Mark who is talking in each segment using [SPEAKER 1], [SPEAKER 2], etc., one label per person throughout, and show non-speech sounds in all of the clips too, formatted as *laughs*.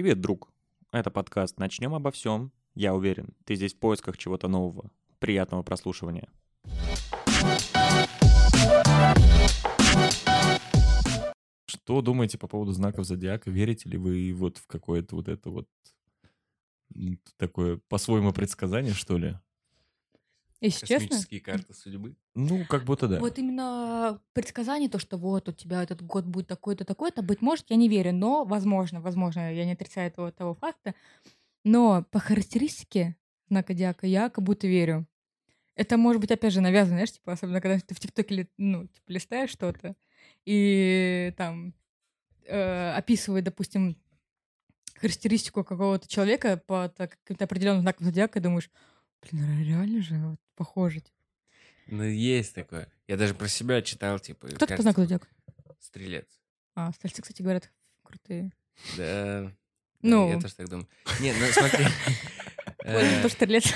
[SPEAKER 1] Привет, друг. Это подкаст «Начнем обо всем». Я уверен, ты здесь в поисках чего-то нового. Приятного прослушивания. Что думаете по поводу знаков зодиака? Верите ли вы вот в какое-то вот это вот такое по-своему предсказание, что ли?
[SPEAKER 2] Если честно,
[SPEAKER 3] Космические карты судьбы.
[SPEAKER 1] Ну, как будто да.
[SPEAKER 2] вот именно предсказание, то, что вот у тебя этот год будет такой-то, такой-то, быть может, я не верю, но возможно, возможно, я не отрицаю этого, того факта, но по характеристике знака Диака я как будто верю. Это может быть, опять же, навязано, знаешь, типа, особенно когда ты в ТикТоке, ну, типа, листаешь что-то, и там э, описывает, допустим, характеристику какого-то человека по так- каким-то определенным знакам зодиака, и думаешь, блин, ре- реально же вот, похоже. типа».
[SPEAKER 3] Ну, есть такое. Я даже про себя читал, типа...
[SPEAKER 2] Кто
[SPEAKER 3] кажется,
[SPEAKER 2] знаку зодиака?
[SPEAKER 3] Стрелец.
[SPEAKER 2] А, стрельцы, кстати, говорят, крутые.
[SPEAKER 3] Да.
[SPEAKER 2] Ну.
[SPEAKER 3] Я тоже так думаю. Не, ну смотри. *laughs*
[SPEAKER 2] Ой,
[SPEAKER 3] э,
[SPEAKER 2] тоже стрелец.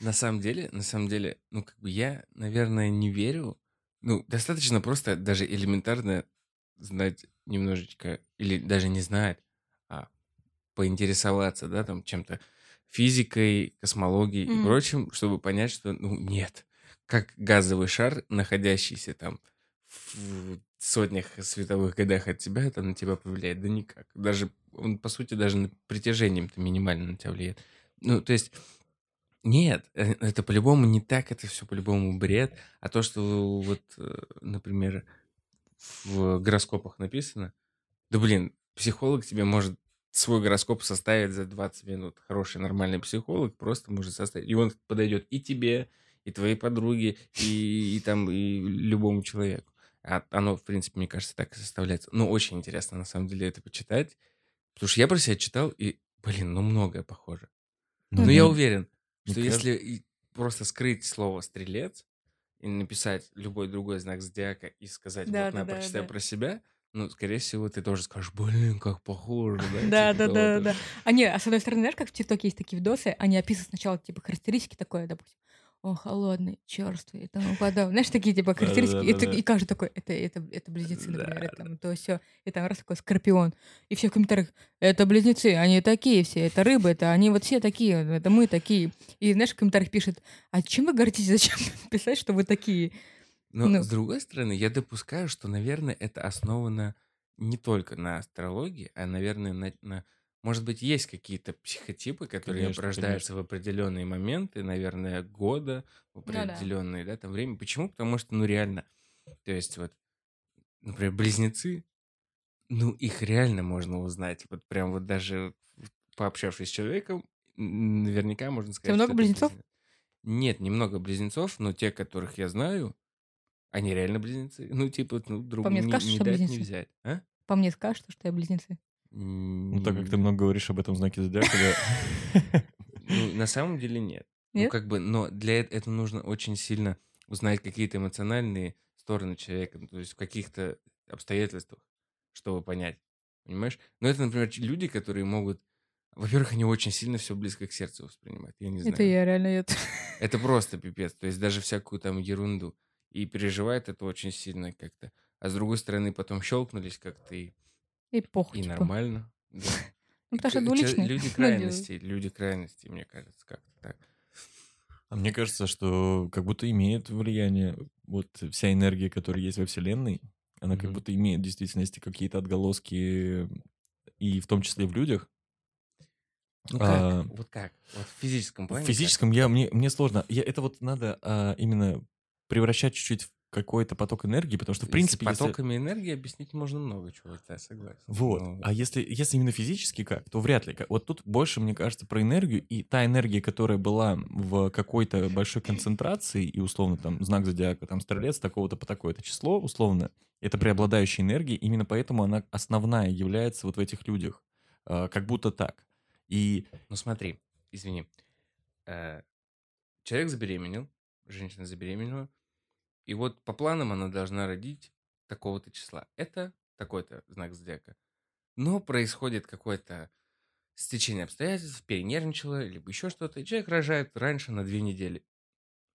[SPEAKER 3] На самом деле, на самом деле, ну, как бы я, наверное, не верю. Ну, достаточно просто даже элементарно знать немножечко, или даже не знать, а поинтересоваться, да, там, чем-то физикой, космологией и
[SPEAKER 2] Мгм.
[SPEAKER 3] прочим, чтобы понять, что, ну, нет. Как газовый шар, находящийся там в сотнях световых годах от тебя, это на тебя повлияет? Да никак. Даже, он, по сути, даже на- притяжением-то минимально на тебя влияет. Ну, то есть, нет, э, это по-любому не так, это все по-любому бред. А то, что вот, э, например, в гороскопах написано, да блин, психолог тебе может свой гороскоп составить за 20 минут. Хороший, нормальный психолог просто может составить. И он подойдет и тебе, и твоей подруге, и, и там, и любому человеку. А оно, в принципе, мне кажется, так и составляется. Ну, очень интересно, на самом деле, это почитать. Потому что я про себя читал, и, блин, ну, многое похоже. Но
[SPEAKER 2] Мгм.
[SPEAKER 3] я уверен, что
[SPEAKER 1] кажется-
[SPEAKER 3] если просто скрыть слово «стрелец» и написать любой другой знак зодиака и сказать
[SPEAKER 2] Да,
[SPEAKER 3] «вот
[SPEAKER 2] да,
[SPEAKER 3] на,
[SPEAKER 2] да,
[SPEAKER 3] прочитай
[SPEAKER 2] да.
[SPEAKER 3] про себя», ну, скорее всего, ты тоже скажешь «блин, как похоже», да?
[SPEAKER 2] Да, да, да, да. А не, а с одной стороны, знаешь, как в ТикТоке есть такие видосы, они описывают сначала, типа, характеристики такое, допустим, о, холодный, черствый и тому подобное. Знаешь, такие, типа, характеристики, и,
[SPEAKER 1] Да-да-да-да.
[SPEAKER 2] так- и каждый такой, это, это, это близнецы,
[SPEAKER 3] Да,
[SPEAKER 2] например, и там, то все, и там раз такой скорпион. И все в комментариях, это близнецы, они такие все, это рыбы, это они вот все такие, это мы такие. И, знаешь, в комментариях пишет, а чем вы гордитесь, зачем *laughs* писать, что вы такие?
[SPEAKER 3] Но,
[SPEAKER 2] Ну.
[SPEAKER 3] с другой стороны, я допускаю, что, наверное, это основано не только на астрологии, а, наверное, на... на- Может быть, есть какие-то психотипы, которые
[SPEAKER 1] Конечно,
[SPEAKER 3] рождаются в определенные моменты, наверное, года, в
[SPEAKER 2] Ну да.
[SPEAKER 3] да, там время. Почему? Потому что, ну, реально, то есть вот, например, близнецы, ну, их реально можно узнать. Вот прям вот даже пообщавшись с человеком, наверняка можно сказать,
[SPEAKER 2] много
[SPEAKER 3] что это
[SPEAKER 2] близнецов?
[SPEAKER 3] близнец. Нет, немного близнецов, но те, которых я знаю, они реально близнецы. Ну, типа, ну, друг
[SPEAKER 2] мне
[SPEAKER 3] не,
[SPEAKER 2] скажешь,
[SPEAKER 3] не
[SPEAKER 2] что
[SPEAKER 3] дать, не
[SPEAKER 2] близнецы?
[SPEAKER 3] взять. А?
[SPEAKER 2] По мне скажешь, что я близнецы?
[SPEAKER 1] Ну, так как ты много говоришь об этом знаке зодиака, да.
[SPEAKER 3] Ну, на *laughs* самом деле нет. Ну,
[SPEAKER 2] Нет?
[SPEAKER 3] как бы, но для эт- этого нужно очень сильно узнать какие-то эмоциональные стороны человека, ну, то есть в каких-то обстоятельствах, чтобы понять. Понимаешь? Но это, например, люди, которые могут... Во-первых, они очень сильно все близко к сердцу воспринимают. Я не знаю.
[SPEAKER 2] Это я, реально, это.
[SPEAKER 3] Это просто пипец. То есть даже всякую там ерунду. И переживает это очень сильно как-то. А с другой стороны, потом щелкнулись как-то и,
[SPEAKER 2] И похуй,
[SPEAKER 3] и
[SPEAKER 2] типа.
[SPEAKER 3] нормально. Да. *laughs*
[SPEAKER 2] Ну, потому что двуличные.
[SPEAKER 3] Люди *laughs* крайностей, люди крайностей, мне кажется, как-то так.
[SPEAKER 1] А мне кажется, что как будто имеет влияние вот вся энергия, которая есть во Вселенной, она как будто имеет в действительности какие-то отголоски, и в том числе в людях.
[SPEAKER 3] Ну как?
[SPEAKER 1] А,
[SPEAKER 3] Вот как? Вот в физическом
[SPEAKER 1] В
[SPEAKER 3] плане?
[SPEAKER 1] физическом я, мне, мне сложно. Я, это вот надо а, именно превращать чуть-чуть в какой-то поток энергии, потому что, в принципе,
[SPEAKER 3] С
[SPEAKER 1] если-
[SPEAKER 3] потоками энергии объяснить можно много чего, я согласен.
[SPEAKER 1] Вот.
[SPEAKER 3] Но-
[SPEAKER 1] А если, если именно физически как, то вряд ли. Вот тут больше, мне кажется, про энергию. И та энергия, которая была в какой-то большой концентрации, и условно там знак зодиака, там стрелец такого-то по такое-то число, условно, это преобладающая энергия. Именно поэтому она основная является вот в этих людях. А, Как будто так. И
[SPEAKER 3] Ну смотри, извини. Э, Человек забеременел, женщина забеременела, и вот по планам она должна родить такого-то числа. Это такой-то знак зодиака. Но происходит какое-то стечение обстоятельств, перенервничала, либо еще что-то, и человек рожает раньше на две недели.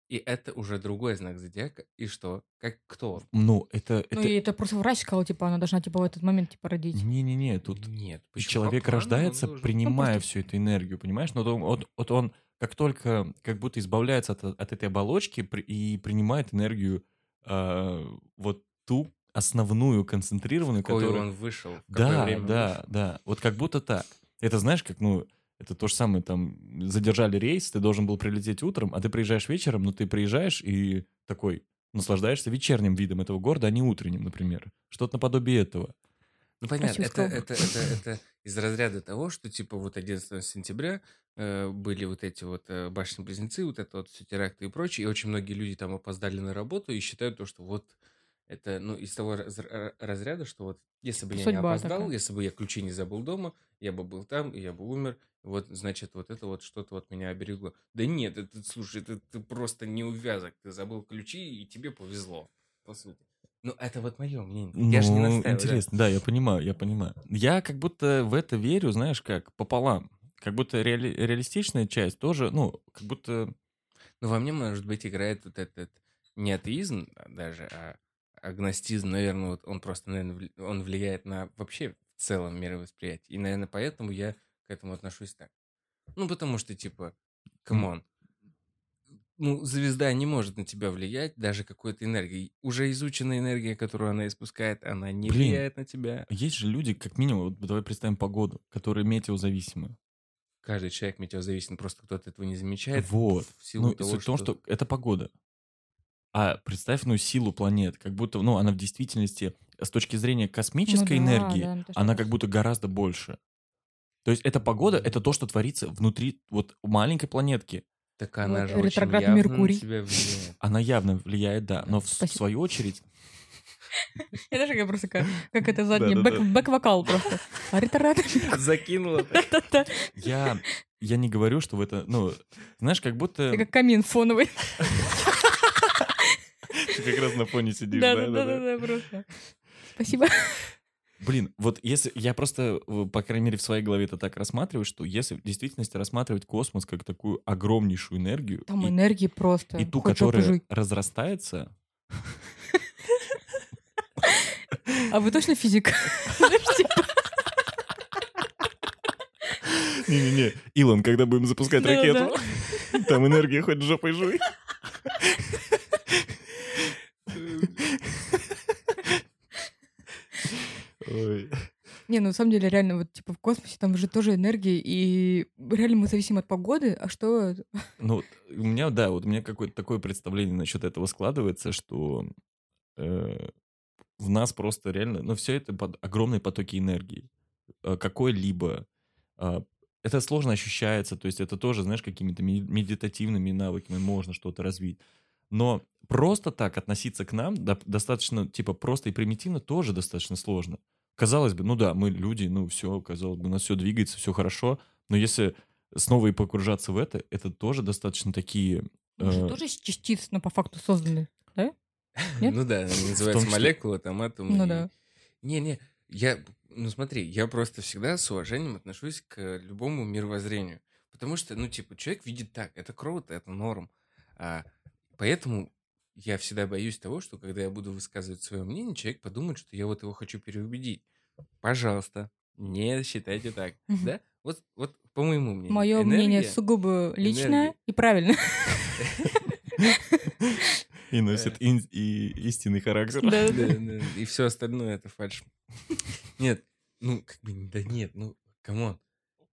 [SPEAKER 3] И это уже другой знак зодиака. И что? Как кто?
[SPEAKER 1] Ну, это...
[SPEAKER 2] Ну,
[SPEAKER 1] это...
[SPEAKER 2] и это просто врач сказал, типа, она должна, типа, в этот момент, типа, родить.
[SPEAKER 1] Не-не-не, тут
[SPEAKER 3] Нет.
[SPEAKER 1] Человек рождается,
[SPEAKER 3] должен-
[SPEAKER 1] принимая
[SPEAKER 2] просто-
[SPEAKER 1] всю эту энергию, понимаешь? Но он, вот, вот он как только как будто избавляется от, от этой оболочки и принимает энергию а, вот ту основную, концентрированную,
[SPEAKER 3] Какой
[SPEAKER 1] которая...
[SPEAKER 3] он вышел.
[SPEAKER 1] Да,
[SPEAKER 3] время
[SPEAKER 1] да,
[SPEAKER 3] вышел.
[SPEAKER 1] да. Вот как будто так. Это знаешь, как, ну, это то же самое, там, задержали рейс, ты должен был прилететь утром, а ты приезжаешь вечером, но ты приезжаешь и такой наслаждаешься вечерним видом этого города, а не утренним, например. Что-то наподобие этого.
[SPEAKER 3] Ну понятно, это, это, это, это из разряда того, что типа вот 11 сентября э, были вот эти вот э, башни-близнецы, вот это вот все теракты и прочее, и очень многие люди там опоздали на работу и считают то, что вот это, ну, из того раз- ра- разряда, что вот если бы я не
[SPEAKER 2] Судьба
[SPEAKER 3] опоздал,
[SPEAKER 2] такая.
[SPEAKER 3] если бы я ключи не забыл дома, я бы был там, и я бы умер, вот, значит, вот это вот что-то вот меня оберегло. Да нет, это, слушай, это ты просто не увязок, ты забыл ключи, и тебе повезло, по сути. Ну, это вот мое мнение. я же не
[SPEAKER 1] Ну,
[SPEAKER 3] настаиваю. да.
[SPEAKER 1] интересно, да. я понимаю, я понимаю. Я как будто в это верю, знаешь, как пополам. Как будто реали- реалистичная часть тоже, ну, как будто...
[SPEAKER 3] Ну, во мне, может быть, играет вот этот не атеизм а, даже, а агностизм, наверное, вот он просто, наверное, он влияет на вообще в целом мировосприятие. И, наверное, поэтому я к этому отношусь так. Ну, потому что, типа, come on, ну, звезда не может на тебя влиять даже какой-то энергией. Уже изученная энергия, которую она испускает, она не
[SPEAKER 1] Блин.
[SPEAKER 3] влияет на тебя.
[SPEAKER 1] Есть же люди, как минимум, вот давай представим погоду, которые метеозависимы.
[SPEAKER 3] Каждый человек метеозависим, просто кто-то этого не замечает.
[SPEAKER 1] Вот.
[SPEAKER 3] В силу
[SPEAKER 1] Ну,
[SPEAKER 3] того,
[SPEAKER 1] суть в том, что это погода. А представь, ну, силу планет, как будто, ну, она в действительности с точки зрения космической
[SPEAKER 2] Ну да,
[SPEAKER 1] энергии,
[SPEAKER 2] да, ну что
[SPEAKER 1] она как будто гораздо больше. То есть эта погода — это то, что творится внутри вот маленькой планетки.
[SPEAKER 3] Так она
[SPEAKER 2] Вот
[SPEAKER 3] же очень
[SPEAKER 2] ретроградный
[SPEAKER 3] явно
[SPEAKER 2] Меркурий.
[SPEAKER 3] на тебя влияет.
[SPEAKER 1] Она явно влияет, да, но в,
[SPEAKER 2] Спасибо.
[SPEAKER 1] свою очередь... *laughs*
[SPEAKER 2] Я даже как просто как, как это *laughs* задний бэк-вокал просто. А ретарат. *laughs*
[SPEAKER 3] Закинула.
[SPEAKER 1] Я, я не говорю, что в это... Ну, знаешь, как будто...
[SPEAKER 2] Ты как камин фоновый.
[SPEAKER 1] Ты как раз на фоне сидишь, да, да, да.
[SPEAKER 2] Да-да-да, просто. Спасибо.
[SPEAKER 1] Блин, вот если я просто, э, по крайней мере, в своей голове это так рассматриваю, что если в действительности рассматривать космос как такую огромнейшую энергию,
[SPEAKER 2] Там
[SPEAKER 1] и,
[SPEAKER 2] энергии просто.
[SPEAKER 1] и ту,
[SPEAKER 2] хоть
[SPEAKER 1] которая
[SPEAKER 2] жуй.
[SPEAKER 1] разрастается,
[SPEAKER 2] А вы точно физик? Знаешь, *laughs* типа,
[SPEAKER 1] Не-не-не, Илон, когда будем запускать ракету, там энергия хоть жопой жуй. Ой.
[SPEAKER 2] Не, ну на самом деле, реально, вот типа в космосе там же тоже энергия, и реально мы зависим от погоды, а что...
[SPEAKER 1] Ну, у меня, да, вот у меня какое-то такое представление насчет этого складывается, что э, в нас просто реально, ну, все это под огромные потоки энергии. Э, Какой-либо. э, это сложно ощущается, то есть это тоже, знаешь, какими-то ми- медитативными навыками можно что-то развить. Но просто так относиться к нам да, достаточно, типа, просто и примитивно тоже достаточно сложно. Казалось бы, ну да, мы люди, ну все, казалось бы, у нас все двигается, все хорошо, но если снова и погружаться в это, это тоже достаточно такие...
[SPEAKER 2] Мы же
[SPEAKER 1] э,
[SPEAKER 2] тоже из частиц, но по факту созданы. *laughs* Нет?
[SPEAKER 3] Ну да,
[SPEAKER 1] числе.
[SPEAKER 3] молекула, там атом.
[SPEAKER 2] Ну
[SPEAKER 3] и-
[SPEAKER 2] да.
[SPEAKER 3] Не-не, я, ну смотри, я просто всегда с уважением отношусь к любому мировоззрению. Потому что, ну, типа, человек видит так, это круто, это норм. А, поэтому я всегда боюсь того, что когда я буду высказывать свое мнение, человек подумает, что я вот его хочу переубедить. Пожалуйста, не считайте так. Да? Вот, вот по моему мнению.
[SPEAKER 2] Мое мнение
[SPEAKER 3] энергия-
[SPEAKER 2] сугубо личное
[SPEAKER 3] энергия.
[SPEAKER 2] и правильное. *laughs*
[SPEAKER 1] И носит и истинный характер.
[SPEAKER 3] И все остальное это фальшь. *laughs* Нет, ну, как бы, да нет, ну, come on.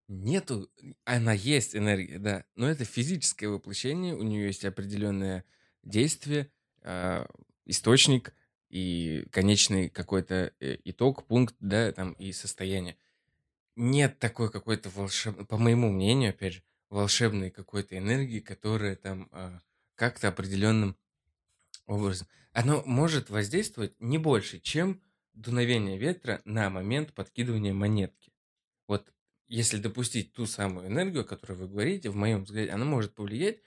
[SPEAKER 3] Нету, она есть энергия, да, но это физическое воплощение, у нее есть определенное действие, а, источник и конечный какой-то э, итог, пункт, да, там, и состояние. Нет такой какой-то волшебной, по моему мнению, опять же, волшебной какой-то энергии, которая там а, как-то определенным образом. Оно может воздействовать не больше, чем дуновение ветра на момент подкидывания монетки. Вот если допустить ту самую энергию, о которой вы говорите, в моем взгляде, она может повлиять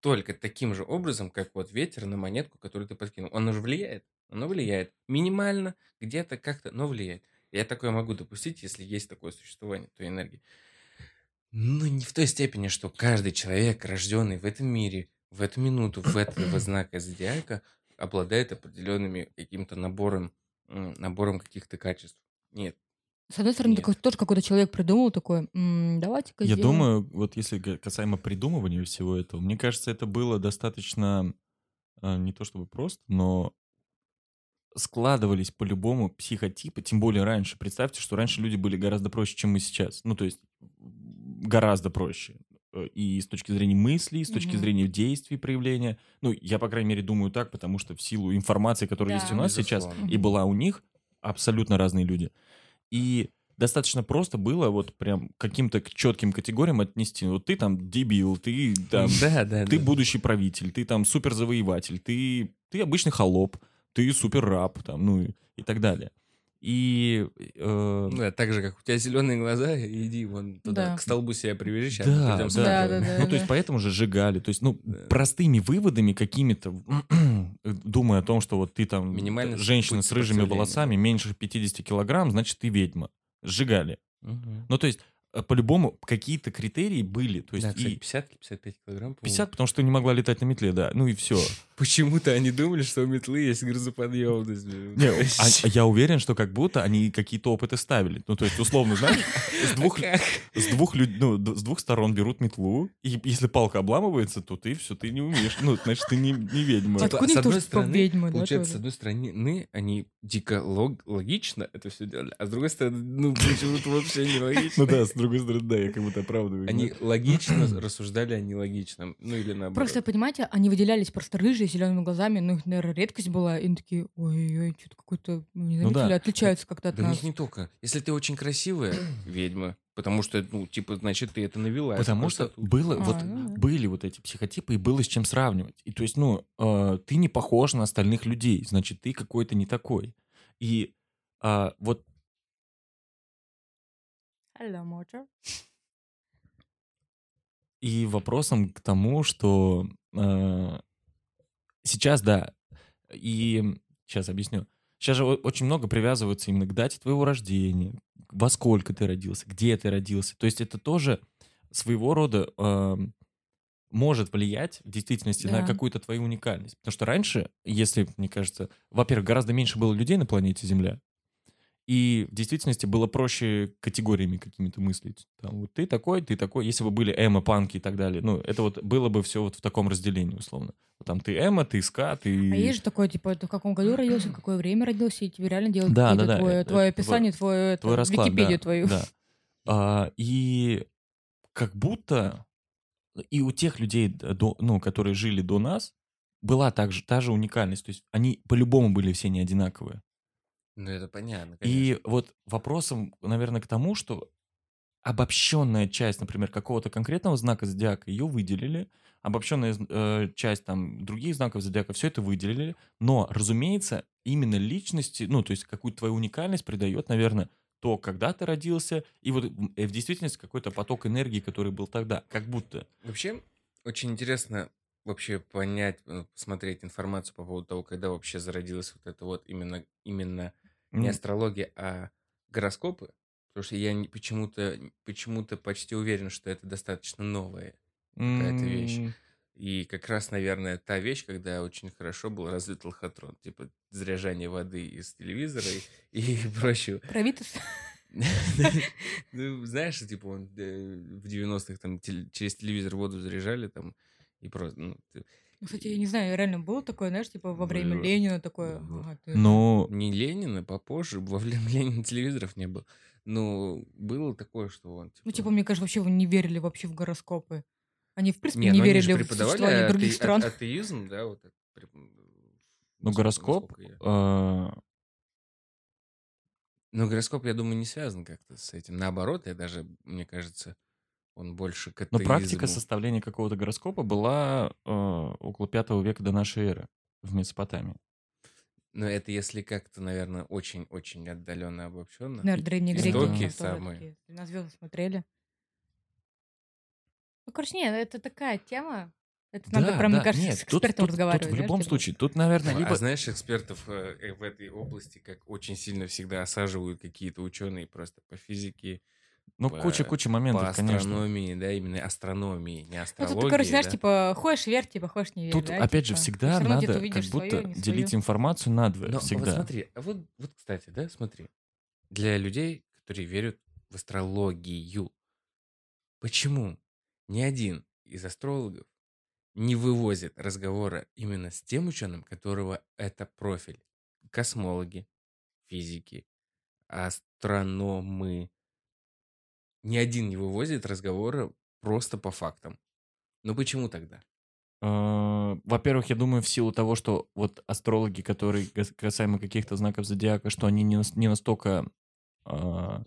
[SPEAKER 3] только таким же образом, как вот ветер на монетку, которую ты подкинул. Оно же влияет. Оно влияет. Минимально, где-то как-то, но влияет. Я такое могу допустить, если есть такое существование той энергии. Но не в той степени, что каждый человек, рожденный в этом мире, в эту минуту, в этого *clears throat* знака зодиака обладает определенными каким-то набором, набором каких-то качеств. Нет.
[SPEAKER 2] С одной стороны,
[SPEAKER 3] Нет.
[SPEAKER 2] такой, тоже какой-то человек придумал такой, «М, давайте-ка
[SPEAKER 1] Я
[SPEAKER 2] сделаем».
[SPEAKER 1] думаю, вот если касаемо придумывания всего этого, мне кажется, это было достаточно а, не то чтобы просто, но складывались по-любому психотипы, тем более раньше. Представьте, что раньше люди были гораздо проще, чем мы сейчас. Ну, то есть гораздо проще. Э, И с точки зрения мыслей, и с точки
[SPEAKER 2] Мгм.
[SPEAKER 1] зрения действий, проявления. Ну, я, по крайней мере, думаю так, потому что в силу информации, которая
[SPEAKER 2] Да.
[SPEAKER 1] есть у нас сейчас,
[SPEAKER 3] Безусловно.
[SPEAKER 1] и была у них, абсолютно разные люди. И достаточно просто было вот прям каким-то четким категориям отнести. Вот ты там дебил, ты там,
[SPEAKER 3] да, да,
[SPEAKER 1] ты
[SPEAKER 3] да.
[SPEAKER 1] будущий правитель, ты там суперзавоеватель, ты, ты обычный холоп, ты супер раб, там, ну и так далее. И э,
[SPEAKER 3] Ну, да, так же, как у тебя зеленые глаза, иди вон туда,
[SPEAKER 2] Да.
[SPEAKER 3] к столбу себя привяжи, сейчас
[SPEAKER 1] Да, да.
[SPEAKER 2] Да, да, да.
[SPEAKER 1] ну, то есть поэтому же сжигали. То есть, ну,
[SPEAKER 3] Да.
[SPEAKER 1] простыми выводами какими-то, *clears throat* думая о том, что вот ты там
[SPEAKER 3] Минимально
[SPEAKER 1] женщина с рыжими волосами, меньше 50 килограмм, значит, ты ведьма. Сжигали.
[SPEAKER 3] Мгм.
[SPEAKER 1] Ну, то есть, по-любому, какие-то критерии были. То есть,
[SPEAKER 3] Да, кстати,
[SPEAKER 1] и
[SPEAKER 3] 50 или 55 килограмм, по-моему.
[SPEAKER 1] 50, потому что не могла летать на метле, да. Ну и все. *laughs*
[SPEAKER 3] Почему-то они думали, что у метлы есть грузоподъемность.
[SPEAKER 1] Не, а- *laughs* я уверен, что как будто они какие-то опыты ставили. Ну, то есть, условно, знаешь, *laughs* с двух,
[SPEAKER 3] Как?
[SPEAKER 1] с двух, люд- ну, с двух сторон берут метлу, и если палка обламывается, то ты все, ты не умеешь. Ну, значит, ты не, не ведьма.
[SPEAKER 2] Типа, Откуда
[SPEAKER 3] с одной
[SPEAKER 2] тоже,
[SPEAKER 3] стороны,
[SPEAKER 2] ведьмы, да,
[SPEAKER 3] Получается,
[SPEAKER 2] тоже?
[SPEAKER 3] с одной стороны, они дико лог- логично это все делали, а с другой стороны, ну, почему-то вообще не логично.
[SPEAKER 1] Ну да, другой стороны, да, я как будто оправдываю.
[SPEAKER 3] Они
[SPEAKER 1] да.
[SPEAKER 3] логично *clears throat* рассуждали о нелогичном. Ну, или наоборот.
[SPEAKER 2] Просто, понимаете, они выделялись просто рыжие, зелеными глазами, ну, их, наверное, редкость была, и они такие, ой-ой, что-то какой-то, ну, не
[SPEAKER 1] Ну да.
[SPEAKER 2] отличаются как-то от
[SPEAKER 3] Да
[SPEAKER 2] нас.
[SPEAKER 3] них не только. Если ты очень красивая, *clears throat* ведьма, потому что, ну, типа, значит, ты это навела. это
[SPEAKER 1] Потому
[SPEAKER 3] просто
[SPEAKER 1] что
[SPEAKER 3] тут.
[SPEAKER 1] было,
[SPEAKER 2] А,
[SPEAKER 1] вот
[SPEAKER 2] ну да.
[SPEAKER 1] были вот эти психотипы, и было с чем сравнивать. И то есть, ну, э, ты не похож на остальных людей, значит, ты какой-то не такой. И а, вот
[SPEAKER 2] Hello, Motor.
[SPEAKER 1] и вопросом к тому, что э, сейчас, да, и сейчас объясню. Сейчас же очень много привязывается именно к дате твоего рождения, во сколько ты родился, где ты родился. То есть это тоже своего рода э, может влиять в действительности на
[SPEAKER 2] Да.
[SPEAKER 1] какую-то твою уникальность. Потому что раньше, если, мне кажется, во-первых, гораздо меньше было людей на планете Земля, и в действительности было проще категориями какими-то мыслить. Там, вот ты такой, ты такой. Если бы были эмо, панки и так далее, ну, это вот было бы все вот в таком разделении, условно. Там ты эмо, ты ска, ты...
[SPEAKER 2] А есть же такое, типа, ты в каком году родился, в какое время родился, и тебе реально делают
[SPEAKER 1] Да, да, да,
[SPEAKER 2] твое, твое описание, твое,
[SPEAKER 1] твой
[SPEAKER 2] это,
[SPEAKER 1] расклад,
[SPEAKER 2] Википедию
[SPEAKER 1] да,
[SPEAKER 2] твою.
[SPEAKER 1] Да. А, и как будто и у тех людей, до, ну, которые жили до нас, была также, та же уникальность. То есть они по-любому были все не одинаковые.
[SPEAKER 3] Ну, это понятно,
[SPEAKER 1] И
[SPEAKER 3] конечно.
[SPEAKER 1] вот вопросом, наверное, к тому, что обобщенная часть, например, какого-то конкретного знака зодиака, ее выделили, обобщенная э, часть там других знаков зодиака, все это выделили, но, разумеется, именно личности, ну, то есть какую-то твою уникальность придает, наверное, то, когда ты родился, и вот э, в действительности какой-то поток энергии, который был тогда, как будто.
[SPEAKER 3] Вообще, очень интересно вообще понять, э, посмотреть информацию по поводу того, когда вообще зародилась вот это вот именно, именно не
[SPEAKER 1] М,
[SPEAKER 3] астрология, а гороскопы. Потому что я не- почему-то почему-то почти уверен, что это достаточно новая какая-то вещь.
[SPEAKER 1] м,
[SPEAKER 3] И как раз, наверное, та вещь, когда очень хорошо был развит лохотрон. Типа заряжание воды из телевизора и, *laughs* и прочего.
[SPEAKER 2] Правительство. *laughs*
[SPEAKER 3] Ну, знаешь, типа он э, в 90-х там через телевизор воду заряжали там и просто... ну, ты-
[SPEAKER 2] Ну, Кстати, я не знаю, реально было такое, знаешь, типа во время
[SPEAKER 3] Было.
[SPEAKER 2] Ленина такое. Ага, ты-
[SPEAKER 1] Ну,
[SPEAKER 3] Не Ленина, попозже, во время *laughs* Ленина телевизоров не было. Но было такое, что он...
[SPEAKER 2] Ну, типа, мне кажется, вообще вы не верили вообще в гороскопы. Они, в принципе,
[SPEAKER 3] Не,
[SPEAKER 2] не,
[SPEAKER 3] ну
[SPEAKER 2] верили в существование
[SPEAKER 3] ате-
[SPEAKER 2] других
[SPEAKER 3] а-
[SPEAKER 2] стран. *laughs*
[SPEAKER 3] атеизм, да, вот это. преп-
[SPEAKER 1] ну гороскоп,
[SPEAKER 3] я-
[SPEAKER 1] э,
[SPEAKER 3] Но гороскоп, я думаю, не связан как-то с этим. Наоборот, я даже, мне кажется, он больше к
[SPEAKER 1] Но
[SPEAKER 3] атеизму.
[SPEAKER 1] практика составления какого-то гороскопа была э, около пятого века до нашей эры в Месопотамии.
[SPEAKER 3] Но это если как-то, наверное, очень-очень отдаленно обобщенно.
[SPEAKER 2] Наверное, древние греки.
[SPEAKER 3] Истоки
[SPEAKER 2] тоже
[SPEAKER 3] самые.
[SPEAKER 2] такие, На звезды смотрели. Ну, короче, нет, это такая тема. Это надо
[SPEAKER 1] Да,
[SPEAKER 2] прям, мне
[SPEAKER 1] да,
[SPEAKER 2] кажется,
[SPEAKER 1] нет,
[SPEAKER 2] с
[SPEAKER 1] тут-
[SPEAKER 2] экспертом
[SPEAKER 1] тут-
[SPEAKER 2] разговаривать.
[SPEAKER 1] Тут в любом
[SPEAKER 2] типа.
[SPEAKER 1] случае, тут, наверное,
[SPEAKER 3] А
[SPEAKER 1] либо...
[SPEAKER 3] знаешь, экспертов э, э, в этой области как очень сильно всегда осаживают какие-то ученые просто по физике,
[SPEAKER 1] Ну,
[SPEAKER 3] по-
[SPEAKER 1] куча-куча
[SPEAKER 3] по
[SPEAKER 1] моментов, конечно.
[SPEAKER 3] астрономии, да, именно астрономии, не
[SPEAKER 2] Ну,
[SPEAKER 3] астрологии.
[SPEAKER 2] тут ты, короче, знаешь,
[SPEAKER 3] да.
[SPEAKER 2] типа, хочешь верь, типа, хочешь не верь.
[SPEAKER 1] Тут,
[SPEAKER 2] да,
[SPEAKER 1] опять же,
[SPEAKER 2] типа.
[SPEAKER 1] всегда
[SPEAKER 2] равно где-то
[SPEAKER 1] надо как будто
[SPEAKER 2] своё, не
[SPEAKER 1] делить информацию надвое.
[SPEAKER 3] Но вот
[SPEAKER 1] всегда.
[SPEAKER 3] смотри, а вот, вот, кстати, да, смотри. Для людей, которые верят в астрологию, почему ни один из астрологов не вывозит разговора именно с тем ученым, которого это профиль? Космологи, физики, астрономы. Ни один не вывозит разговора просто по фактам. Ну почему тогда?
[SPEAKER 1] А, Во-первых, я думаю, в силу того, что вот астрологи, которые кас- касаемо каких-то знаков зодиака, что они не настолько а,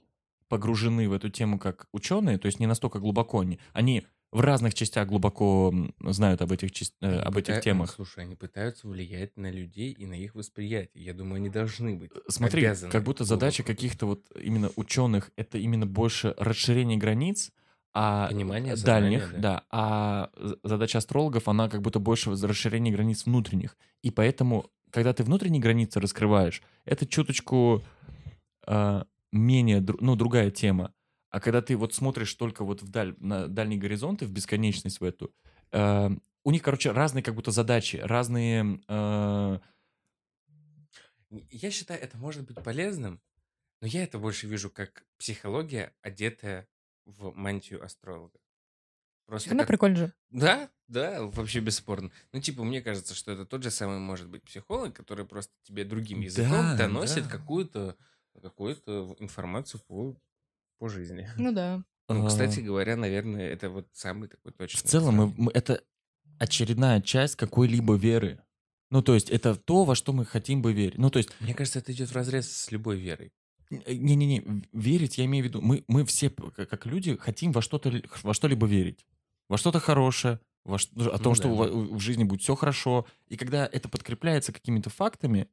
[SPEAKER 1] погружены в эту тему, как ученые, то есть не настолько глубоко они. Они в разных частях глубоко знают об этих, часть- э,
[SPEAKER 3] Они
[SPEAKER 1] об этих
[SPEAKER 3] пыта-
[SPEAKER 1] темах.
[SPEAKER 3] Слушай, они пытаются влиять на людей и на их восприятие. Я думаю, они должны быть.
[SPEAKER 1] Смотри,
[SPEAKER 3] обязаны
[SPEAKER 1] как будто задача каких-то вот именно ученых это именно больше расширение границ, а
[SPEAKER 3] Понимание,
[SPEAKER 1] дальних,
[SPEAKER 3] осознание,
[SPEAKER 1] да. а задача астрологов, она как будто больше расширение границ внутренних. И поэтому, когда ты внутренние границы раскрываешь, это чуточку а, менее, ну, другая тема. А когда ты вот смотришь только вот вдаль, на дальние горизонты, в бесконечность в эту, а, у них, короче, разные как будто задачи, разные... а,
[SPEAKER 3] Я считаю, это может быть полезным, но я это больше вижу как психология, одетая в мантию астролога. Просто
[SPEAKER 2] равно
[SPEAKER 3] как-
[SPEAKER 2] прикольно же.
[SPEAKER 3] Да, да, вообще бесспорно. Ну, типа, мне кажется, что это тот же самый может быть психолог, который просто тебе другим языком
[SPEAKER 1] Да,
[SPEAKER 3] доносит
[SPEAKER 1] да.
[SPEAKER 3] какую-то какую-то информацию по, по жизни.
[SPEAKER 2] Ну да.
[SPEAKER 3] Ну, кстати говоря, наверное, это вот самый такой точный.
[SPEAKER 1] В целом, мы- мы- это очередная часть какой-либо веры. Ну, то есть, это то, во что мы хотим бы верить. Ну, то есть,
[SPEAKER 3] Мне кажется, это идет в разрез с любой верой.
[SPEAKER 1] э, не-не-не, верить, я имею в виду, мы, мы все, как, люди, хотим во что-то, во что-либо верить. Во что-то хорошее, во ш- о том,
[SPEAKER 3] Ну
[SPEAKER 1] что
[SPEAKER 3] да,
[SPEAKER 1] в, в жизни будет все хорошо. И когда это подкрепляется какими-то фактами,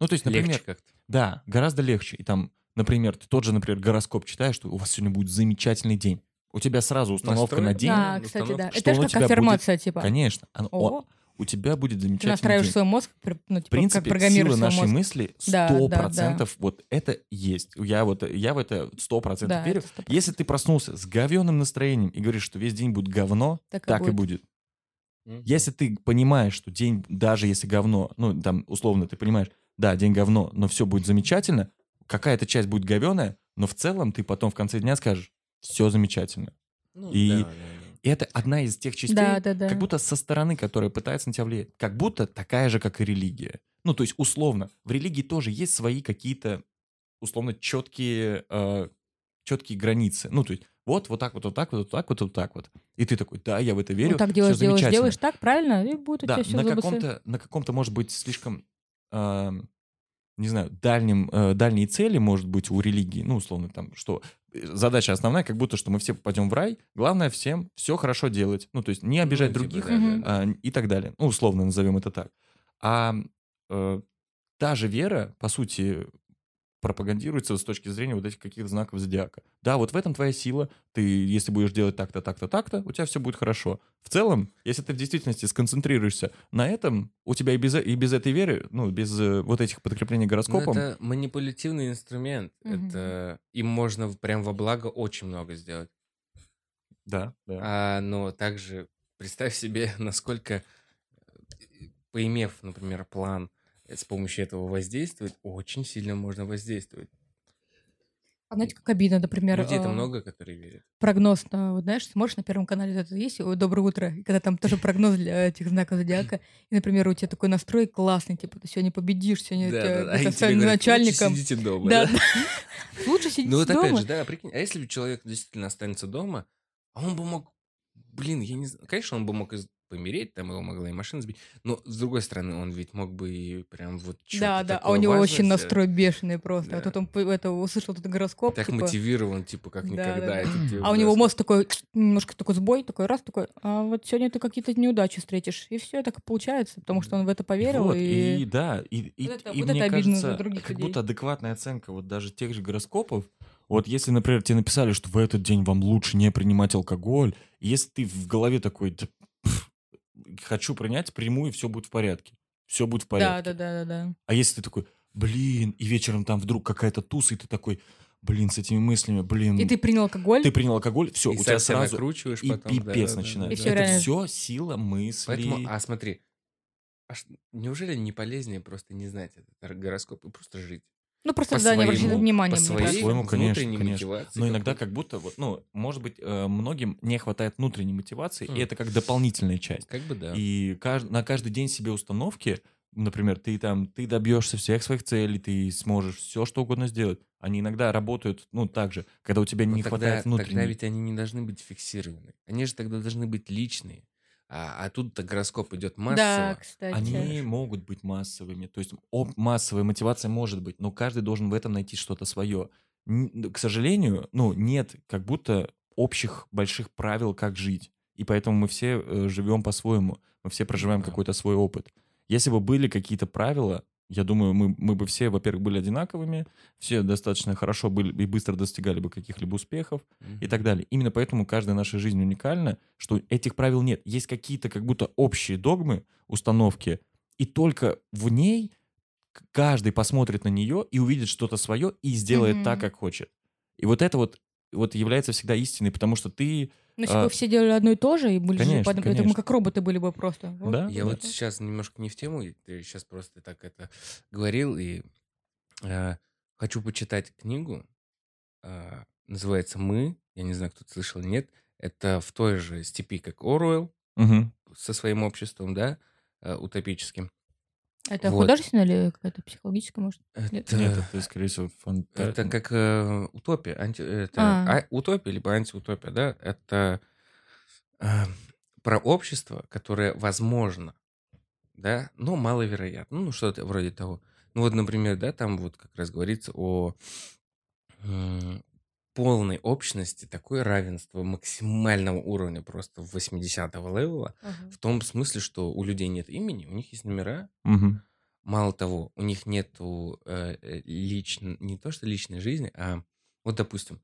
[SPEAKER 1] ну, то есть, например,
[SPEAKER 3] Легче как-то.
[SPEAKER 1] да, гораздо легче. И там, например, ты тот же, например, гороскоп читаешь, что у вас сегодня будет замечательный день. У тебя сразу установка на
[SPEAKER 3] Настрой?
[SPEAKER 1] день.
[SPEAKER 2] Да,
[SPEAKER 3] ну,
[SPEAKER 2] кстати, да.
[SPEAKER 3] установка,
[SPEAKER 1] что
[SPEAKER 2] Это же
[SPEAKER 1] у
[SPEAKER 2] как
[SPEAKER 1] тебя будет-
[SPEAKER 2] аффирмация, типа.
[SPEAKER 1] Конечно. оно-
[SPEAKER 2] О,
[SPEAKER 1] о, у тебя будет
[SPEAKER 2] ты
[SPEAKER 1] замечательный
[SPEAKER 2] настраиваешь
[SPEAKER 1] день.
[SPEAKER 2] свой мозг, ну,
[SPEAKER 1] В
[SPEAKER 2] типа,
[SPEAKER 1] принципе,
[SPEAKER 2] как программируешь
[SPEAKER 1] сила
[SPEAKER 2] свой
[SPEAKER 1] нашей
[SPEAKER 2] мозг.
[SPEAKER 1] мысли
[SPEAKER 2] Да,
[SPEAKER 1] сто
[SPEAKER 2] да, да.
[SPEAKER 1] процентов вот это есть. Я вот я в это сто процентов
[SPEAKER 2] Да,
[SPEAKER 1] верю.
[SPEAKER 2] это 100%.
[SPEAKER 1] Если ты проснулся с говенным настроением и говоришь, что весь день будет говно,
[SPEAKER 2] Так и
[SPEAKER 1] так и
[SPEAKER 2] будет.
[SPEAKER 1] будет.
[SPEAKER 3] Мгм.
[SPEAKER 1] Если ты понимаешь, что день, даже если говно, ну там условно ты понимаешь, да, день говно, но все будет замечательно, какая-то часть будет говеная, но в целом ты потом в конце дня скажешь, все замечательно.
[SPEAKER 3] Ну,
[SPEAKER 1] И-
[SPEAKER 3] да, да, да.
[SPEAKER 1] И это одна из тех частей,
[SPEAKER 2] Да, да, да.
[SPEAKER 1] как будто со стороны, которая пытается на тебя влиять. Как будто такая же, как и религия. Ну, то есть, условно, в религии тоже есть свои какие-то, условно, четкие, э, четкие границы. Ну, то есть, вот, вот так вот, вот так вот, вот так вот, вот так вот. И ты такой, да, я в это верю,
[SPEAKER 2] Вот так делаешь, делаешь,
[SPEAKER 1] замечательно».
[SPEAKER 2] делаешь так, правильно, и будет у
[SPEAKER 1] Да,
[SPEAKER 2] тебя все
[SPEAKER 1] на каком-то, на каком-то, может быть, слишком, эм, не знаю, дальнем, э, дальней цели, может быть, у религии, ну, условно, там, что э, задача основная, как будто, что мы все попадем в рай, главное всем все хорошо делать, ну, то есть не обижать
[SPEAKER 3] Ну, типа,
[SPEAKER 1] других,
[SPEAKER 3] да, да,
[SPEAKER 1] а, и так далее. Ну, условно назовем это так. А э, та же вера, по сути, пропагандируется с точки зрения вот этих каких-то знаков зодиака. Да, вот в этом твоя сила. Ты, если будешь делать так-то, так-то, так-то, у тебя все будет хорошо. В целом, если ты в действительности сконцентрируешься на этом, у тебя и без, и без этой веры, ну, без э, вот этих подкреплений
[SPEAKER 3] Ну,
[SPEAKER 1] гороскопом,
[SPEAKER 3] это манипулятивный инструмент.
[SPEAKER 2] Мгм.
[SPEAKER 3] Это им можно прям во благо очень много сделать.
[SPEAKER 1] да, да.
[SPEAKER 3] А, но также представь себе, *laughs* насколько, э, поимев, например, план с помощью этого воздействовать, очень сильно можно воздействовать.
[SPEAKER 2] А знаете, как обидно, например,
[SPEAKER 3] Людей-то
[SPEAKER 2] э,
[SPEAKER 3] много, которые верят.
[SPEAKER 2] прогноз, на, вот знаешь, смотришь на Первом канале, это есть «Доброе утро», и когда там тоже прогноз для этих знаков зодиака, *laughs* и, например, у тебя такой настрой классный, типа, ты сегодня победишь, сегодня у тебя
[SPEAKER 3] тебе
[SPEAKER 2] своим
[SPEAKER 3] говорят, «Лучше
[SPEAKER 2] начальником.
[SPEAKER 3] сидите дома.
[SPEAKER 2] Да,
[SPEAKER 3] да?
[SPEAKER 2] да. *laughs* Лучше *laughs*
[SPEAKER 3] Ну вот
[SPEAKER 2] дома.
[SPEAKER 3] опять же, да, прикинь, а если человек действительно останется дома, а он бы мог, блин, я не знаю, конечно, он бы мог из- помереть, там его могла и машина сбить, но с другой стороны, он ведь мог бы и прям вот
[SPEAKER 2] Да, да, а у него
[SPEAKER 3] важное
[SPEAKER 2] очень настрой бешеный просто. А
[SPEAKER 3] Да.
[SPEAKER 2] тут он это, услышал этот гороскоп,
[SPEAKER 3] Так
[SPEAKER 2] типа,
[SPEAKER 3] мотивирован, типа, как
[SPEAKER 2] Да,
[SPEAKER 3] никогда.
[SPEAKER 2] да,
[SPEAKER 3] тебе *clears throat*
[SPEAKER 2] а у него мозг такой, немножко такой сбой, такой раз, такой, а вот сегодня ты какие-то неудачи встретишь. И все так и получается, потому что он в это поверил.
[SPEAKER 1] Вот,
[SPEAKER 2] и...
[SPEAKER 1] и да, и, и,
[SPEAKER 2] Вот это-
[SPEAKER 1] и
[SPEAKER 2] вот
[SPEAKER 1] мне
[SPEAKER 2] это
[SPEAKER 1] кажется,
[SPEAKER 2] других
[SPEAKER 1] как
[SPEAKER 2] людей.
[SPEAKER 1] будто адекватная оценка вот даже тех же гороскопов. Вот если, например, тебе написали, что в этот день вам лучше не принимать алкоголь, если ты в голове такой, «Да, хочу принять, приму, и все будет в порядке. Все будет в порядке.
[SPEAKER 2] Да, да, да, да, да.
[SPEAKER 1] А если ты такой, блин, и вечером там вдруг какая-то туса, и ты такой, блин, с этими мыслями, блин.
[SPEAKER 2] И ты принял алкоголь?
[SPEAKER 1] ты принял алкоголь, все,
[SPEAKER 3] И
[SPEAKER 1] у тебя сразу
[SPEAKER 3] накручиваешь
[SPEAKER 1] и
[SPEAKER 3] потом.
[SPEAKER 1] пипец
[SPEAKER 3] да, да,
[SPEAKER 1] начинается.
[SPEAKER 2] И всё,
[SPEAKER 1] Это
[SPEAKER 2] реально.
[SPEAKER 1] все сила мыслей.
[SPEAKER 3] Поэтому, а смотри, а ш- неужели не полезнее просто не знать этот гороскоп и просто жить?
[SPEAKER 2] Ну, просто да, не
[SPEAKER 3] своему-
[SPEAKER 2] обращать внимания,
[SPEAKER 3] по своей.
[SPEAKER 1] По-своему, конечно,
[SPEAKER 3] внутренней
[SPEAKER 1] конечно.
[SPEAKER 3] мотивации
[SPEAKER 1] Но иногда как будто вот, ну, может быть, э, многим не хватает внутренней мотивации,
[SPEAKER 3] Хм.
[SPEAKER 1] и это как дополнительная часть.
[SPEAKER 3] Как бы да.
[SPEAKER 1] И кажд- на каждый день себе установки, например, ты там, ты добьешься всех своих целей, ты сможешь все что угодно сделать. Они иногда работают, ну, так же, когда у тебя
[SPEAKER 3] Но
[SPEAKER 1] не
[SPEAKER 3] тогда,
[SPEAKER 1] хватает
[SPEAKER 3] тогда
[SPEAKER 1] внутренней.
[SPEAKER 3] ведь они не должны быть фиксированы. Они же тогда должны быть личные. А, а тут-то гороскоп идет
[SPEAKER 2] Да,
[SPEAKER 3] массово.
[SPEAKER 2] кстати.
[SPEAKER 1] Они могут быть массовыми, то есть об- массовая мотивация может быть, но каждый должен в этом найти что-то свое. К сожалению, ну, нет как будто общих больших правил, как жить. И поэтому мы все э, живем по-своему, мы все проживаем
[SPEAKER 3] Да.
[SPEAKER 1] какой-то свой опыт. Если бы были какие-то правила, я думаю, мы, мы бы все, во-первых, были одинаковыми, все достаточно хорошо были и быстро достигали бы каких-либо успехов, и так далее. Именно поэтому каждая наша жизнь уникальна, что этих правил нет. Есть какие-то как будто общие догмы, установки, и только в ней каждый посмотрит на нее и увидит что-то свое и сделает
[SPEAKER 2] Мгм.
[SPEAKER 1] так, как хочет. И вот это вот, вот является всегда истиной, потому что ты...
[SPEAKER 2] Ну, если
[SPEAKER 1] а,
[SPEAKER 2] бы все делали одно и то же, и были же
[SPEAKER 1] конечно,
[SPEAKER 2] по- это мы
[SPEAKER 1] конечно.
[SPEAKER 2] как роботы были бы просто. Вот.
[SPEAKER 1] Да,
[SPEAKER 3] Я
[SPEAKER 1] да.
[SPEAKER 3] вот сейчас немножко не в тему, и ты сейчас просто так это говорил, и э, хочу почитать книгу, э, называется «Мы», я не знаю, кто-то слышал или нет, это в той же степи, как Оруэлл,
[SPEAKER 1] Мгм.
[SPEAKER 3] со своим обществом, да, э, утопическим.
[SPEAKER 2] Это
[SPEAKER 3] Вот.
[SPEAKER 2] художественная или какая-то психологическая, может? Нет.
[SPEAKER 3] Это,
[SPEAKER 1] Нет, это, скорее всего, фантазия.
[SPEAKER 3] это как э, утопия, анти, это
[SPEAKER 2] А.
[SPEAKER 3] а- утопия либо антиутопия, да, это э, про общество, которое возможно, да, но маловероятно, ну, что-то вроде того. Ну, вот, например, да, там вот как раз говорится о полной общности, такое равенство максимального уровня просто 80-го левела, в том смысле, что у людей нет имени, у них есть номера,
[SPEAKER 1] Мгм.
[SPEAKER 3] Мало того, у них нету э, э, лично, не то что личной жизни, а вот, допустим,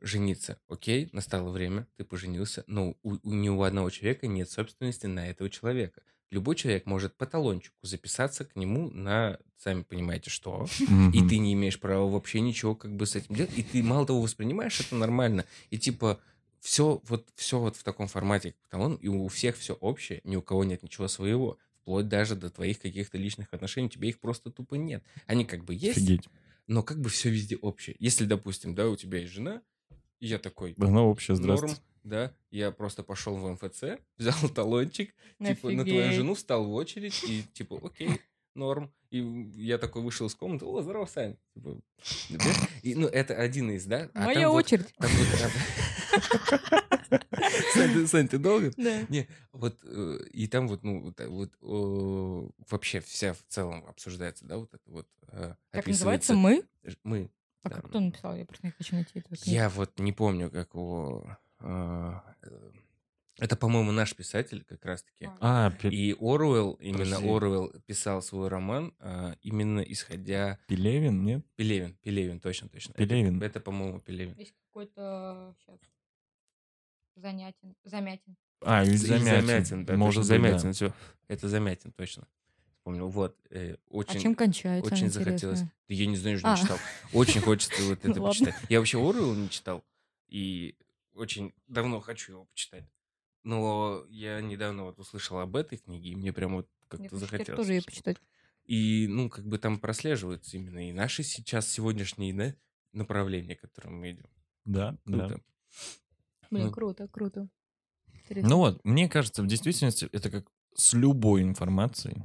[SPEAKER 3] жениться. Окей, настало время, ты поженился, но у, у ни у одного человека нет собственности на этого человека. Любой человек может по талончику записаться к нему на, сами понимаете, что, и ты не имеешь права вообще ничего как бы с этим делать, и ты мало того воспринимаешь это нормально, и типа все вот, все вот в таком формате, как талон, и у всех все общее, ни у кого нет ничего своего, вплоть даже до твоих каких-то личных отношений, у тебя их просто тупо нет. Они как бы есть,
[SPEAKER 1] Офигеть.
[SPEAKER 3] но как бы все везде общее. Если, допустим, да, у тебя есть жена, и я такой,
[SPEAKER 1] общее,
[SPEAKER 3] норм,
[SPEAKER 1] здравствуйте.
[SPEAKER 3] Да, я просто пошел в МФЦ, *laughs* взял талончик, типа на твою
[SPEAKER 2] Офигеть.
[SPEAKER 3] жену встал в очередь, и типа, окей, норм. И я такой вышел из комнаты, о, здорово, Сань. Типа, да? и, ну, это один из, да? А
[SPEAKER 2] Моя
[SPEAKER 3] там вот-
[SPEAKER 2] очередь.
[SPEAKER 3] там вот, а, *laughs* Сань, ты- Сань, ты долго?
[SPEAKER 2] Да.
[SPEAKER 3] Не, вот э, и там вот, ну, вот, э, вот вообще вся в целом обсуждается, да, вот это вот э,
[SPEAKER 2] Как называется
[SPEAKER 3] описывается-
[SPEAKER 2] мы?
[SPEAKER 3] Мы.
[SPEAKER 2] А
[SPEAKER 3] да.
[SPEAKER 2] кто написал? Я просто не хочу найти книгу.
[SPEAKER 3] Я вот не помню, как его... э, э, Это, по-моему, наш писатель как раз-таки.
[SPEAKER 1] А, пи-
[SPEAKER 3] И Оруэлл, именно
[SPEAKER 1] Подожди.
[SPEAKER 3] Оруэлл писал свой роман а, именно исходя...
[SPEAKER 1] Пелевин, нет?
[SPEAKER 3] Пелевин, Пелевин, точно, точно. Это-
[SPEAKER 1] Пелевин.
[SPEAKER 3] Это, по-моему, Пелевин.
[SPEAKER 2] Есть какой-то сейчас занятен, замятин.
[SPEAKER 1] А,
[SPEAKER 3] И
[SPEAKER 1] Замятин.
[SPEAKER 3] Замятин, да,
[SPEAKER 1] Может
[SPEAKER 3] точно,
[SPEAKER 1] быть, да.
[SPEAKER 3] Замятин, все. Это Замятин, точно. Вспомнил. Вот. э,
[SPEAKER 2] А
[SPEAKER 3] очень,
[SPEAKER 2] чем кончается?
[SPEAKER 3] очень
[SPEAKER 2] интересно?
[SPEAKER 3] захотелось. Да я не знаю, что
[SPEAKER 2] А.
[SPEAKER 3] не читал. Очень хочется вот *laughs* это почитать. Я вообще Оруэлл не читал. И очень давно хочу его почитать. Но я недавно вот услышал об этой книге, и мне прям вот как-то захотелось.
[SPEAKER 2] тоже ее почитать.
[SPEAKER 3] И, ну, как бы там прослеживаются именно и наши сейчас сегодняшние, да, направления, к которым мы идем.
[SPEAKER 1] Да, да.
[SPEAKER 3] Круто.
[SPEAKER 2] Блин,
[SPEAKER 3] Ну.
[SPEAKER 2] круто, круто. Интересно.
[SPEAKER 1] Ну вот, мне кажется, в действительности это как с любой информацией.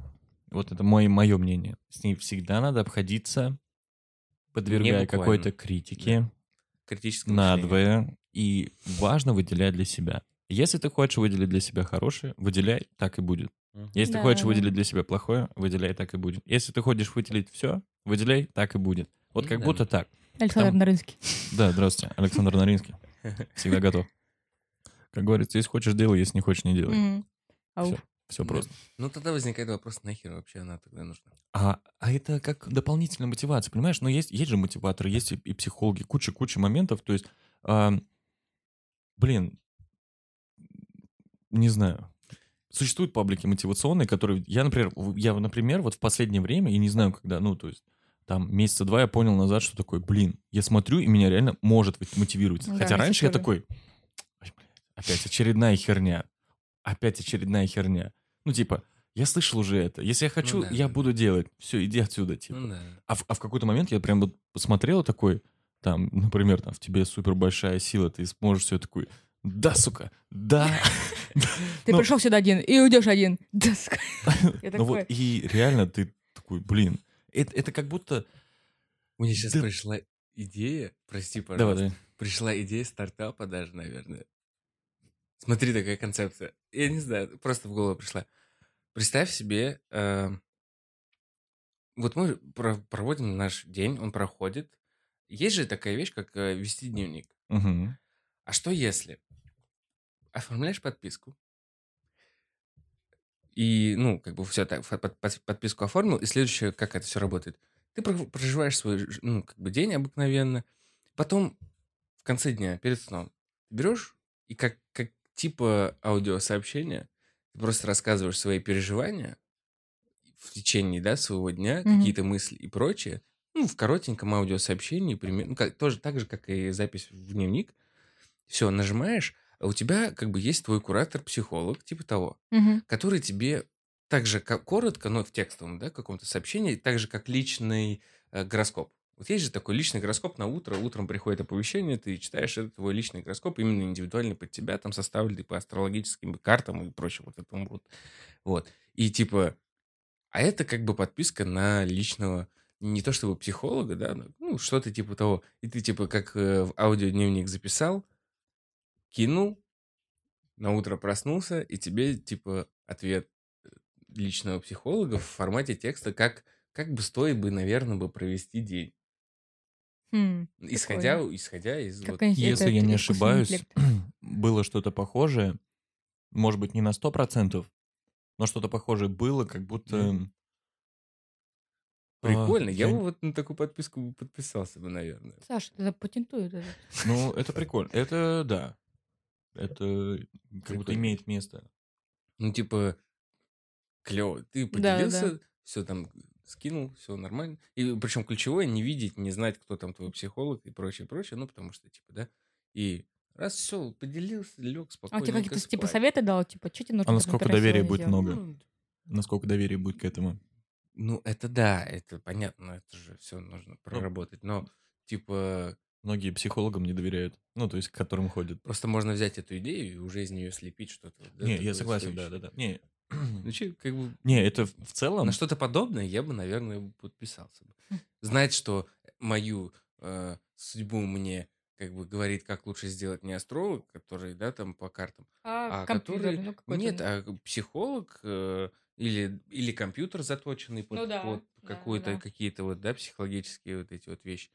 [SPEAKER 1] Вот это мое, мое мнение. С ней всегда надо обходиться, подвергая какой-то критике,
[SPEAKER 3] Критическое мышление.
[SPEAKER 1] надвое, и важно выделять для себя. Если ты хочешь выделить для себя хорошее, выделяй, так и будет. Если ты
[SPEAKER 2] Да,
[SPEAKER 1] хочешь
[SPEAKER 2] да.
[SPEAKER 1] выделить для себя плохое, выделяй, так и будет. Если ты хочешь выделить все, выделяй, так и будет. Вот как
[SPEAKER 3] Да.
[SPEAKER 1] будто так.
[SPEAKER 2] Александр
[SPEAKER 1] там-
[SPEAKER 2] Нарынский.
[SPEAKER 1] Да, здравствуйте, Александр Наринский. *laughs* Всегда готов. Как говорится, если хочешь, делай, если не хочешь, не делай.
[SPEAKER 2] Ау.
[SPEAKER 1] Всё. Все просто.
[SPEAKER 3] Ну, тогда возникает вопрос, нахер вообще она тогда нужна?
[SPEAKER 1] А, а это как дополнительная мотивация, понимаешь? Ну, есть, есть же мотиваторы, есть и, и психологи, куча-куча моментов. То есть, а, блин, не знаю. Существуют паблики мотивационные, которые... Я, например, я, например, вот в последнее время, я не знаю, когда, ну, то есть, там месяца два я понял назад, что такой, блин, я смотрю, и меня реально может мотивировать.
[SPEAKER 2] Да,
[SPEAKER 1] Хотя раньше я такой, «Ой, блядь, опять очередная херня, опять очередная херня. Ну, типа, я слышал уже это. Если я хочу,
[SPEAKER 3] да,
[SPEAKER 1] я
[SPEAKER 3] да,
[SPEAKER 1] буду делать. Все, иди отсюда, типа.
[SPEAKER 3] Ну да.
[SPEAKER 1] А в, а в какой-то момент я прям вот посмотрел такой, там, например, там, в тебе супер большая сила, ты сможешь все такой, да, сука, да. *laughs*
[SPEAKER 2] Ты пришел сюда один и уйдешь один. *laughs* Да, сука. *laughs*
[SPEAKER 1] Ну вот, и реально ты такой, блин, это, это как будто...
[SPEAKER 3] У меня сейчас пришла идея, прости, пожалуйста. Пришла идея стартапа даже, наверное. Смотри, такая концепция. Я не знаю, просто в голову пришла. Представь себе, э, вот мы про- проводим наш день, он проходит. Есть же такая вещь, как э, вести дневник.
[SPEAKER 1] Мгм.
[SPEAKER 3] А что если оформляешь подписку, и, ну, как бы все так, под- под- подписку оформил, и следующее, как это все работает. Ты про- проживаешь свой, ну, как бы день обыкновенно, потом в конце дня, перед сном, берешь и как, как типа аудиосообщения, ты просто рассказываешь свои переживания в течение, да, своего дня,
[SPEAKER 2] Мгм.
[SPEAKER 3] какие-то мысли и прочее, ну, в коротеньком аудиосообщении, примерно, ну, как, тоже так же, как и запись в дневник. Все, нажимаешь, а у тебя как бы есть твой куратор-психолог, типа того,
[SPEAKER 2] мгм.
[SPEAKER 3] который тебе так же как коротко, но в текстовом, да, каком-то сообщении, так же как личный э, гороскоп. Вот есть же такой личный гороскоп на утро, утром приходит оповещение, ты читаешь, это твой личный гороскоп, именно индивидуально под тебя, там составленный по астрологическим картам и прочему вот этому вот. Вот. И типа, а это как бы подписка на личного, не то чтобы психолога, да, но, ну, что-то типа того. И ты типа как э, в аудиодневник записал, кинул, на утро проснулся, и тебе типа ответ э, личного психолога в формате текста, как, как бы стоит бы, наверное, бы провести день.
[SPEAKER 2] Хм,
[SPEAKER 3] Исходя, исходя из
[SPEAKER 2] Как
[SPEAKER 3] вот...
[SPEAKER 1] Если я не ошибаюсь,
[SPEAKER 2] интеллект. *clears throat*
[SPEAKER 1] было что-то похожее, может быть, не на 100%, но что-то похожее было, как будто...
[SPEAKER 3] Мгм.
[SPEAKER 1] А,
[SPEAKER 3] Прикольно. Я
[SPEAKER 1] я-
[SPEAKER 3] бы вот на такую подписку подписался бы, наверное.
[SPEAKER 2] Саша, ты запатентуй это.
[SPEAKER 1] Ну, это прикольно. Это, да. Это как будто имеет место.
[SPEAKER 3] Ну, типа, клево. Ты поделился, все там скинул, все нормально. И причем ключевое не видеть, не знать, кто там твой психолог и прочее, прочее. Ну, потому что, типа, да. И раз все, поделился, лег
[SPEAKER 2] А
[SPEAKER 3] спокойно.
[SPEAKER 2] тебе какие-то типа советы дал, типа, что тебе нужно?
[SPEAKER 1] А насколько доверия будет
[SPEAKER 2] сделать?
[SPEAKER 1] много? Насколько доверия будет к этому?
[SPEAKER 3] Ну, это да, это понятно, это же все нужно проработать. Но, типа,
[SPEAKER 1] Многие психологам не доверяют. Ну, то есть, к которым ходят.
[SPEAKER 3] просто можно взять эту идею и уже из нее слепить что-то. да,
[SPEAKER 1] не, я согласен, да, да, да. Не, *clears throat* *clears throat*
[SPEAKER 3] Ну, че, как бы,
[SPEAKER 1] не, это в в целом...
[SPEAKER 3] на что-то подобное я бы, наверное, подписался бы.
[SPEAKER 2] Хм.
[SPEAKER 3] Знать, что мою э, судьбу мне как бы говорит, как лучше сделать не астролог, который, да, там по картам,
[SPEAKER 2] А,
[SPEAKER 3] а
[SPEAKER 2] компьютер,
[SPEAKER 3] который...
[SPEAKER 2] ну, какой-то,
[SPEAKER 3] Нет,
[SPEAKER 2] ну.
[SPEAKER 3] а психолог э, или, или компьютер заточенный под,
[SPEAKER 2] Ну да,
[SPEAKER 3] под
[SPEAKER 2] да,
[SPEAKER 3] какую-то,
[SPEAKER 2] да.
[SPEAKER 3] какие-то вот, да, психологические вот эти вот вещи.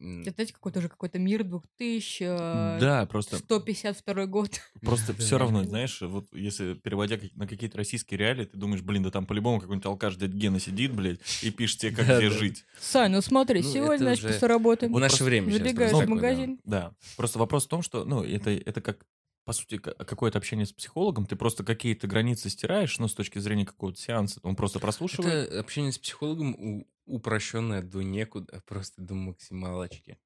[SPEAKER 2] Это, знаете, какой-то уже какой-то мир 2000, э,
[SPEAKER 1] Да, просто,
[SPEAKER 2] 152 год. *laughs*
[SPEAKER 1] просто *laughs* все равно, знаешь, вот если переводя на какие-то российские реалии, ты думаешь, блин, да там по-любому какой-нибудь алкаш дядь Гена сидит, блядь, и пишет тебе, как
[SPEAKER 3] да.
[SPEAKER 1] жить.
[SPEAKER 2] Сань, ну смотри,
[SPEAKER 3] Ну,
[SPEAKER 2] сегодня, значит, после работы
[SPEAKER 3] в наше время сейчас
[SPEAKER 2] забегаешь в магазин.
[SPEAKER 1] Да. Просто вопрос в том, что, ну, это, это как, по сути, ка- какое-то общение с психологом, ты просто какие-то границы стираешь, ну, с точки зрения какого-то сеанса, он просто прослушивает.
[SPEAKER 3] Это общение с психологом упрощенное до некуда, *laughs* просто до максималочки.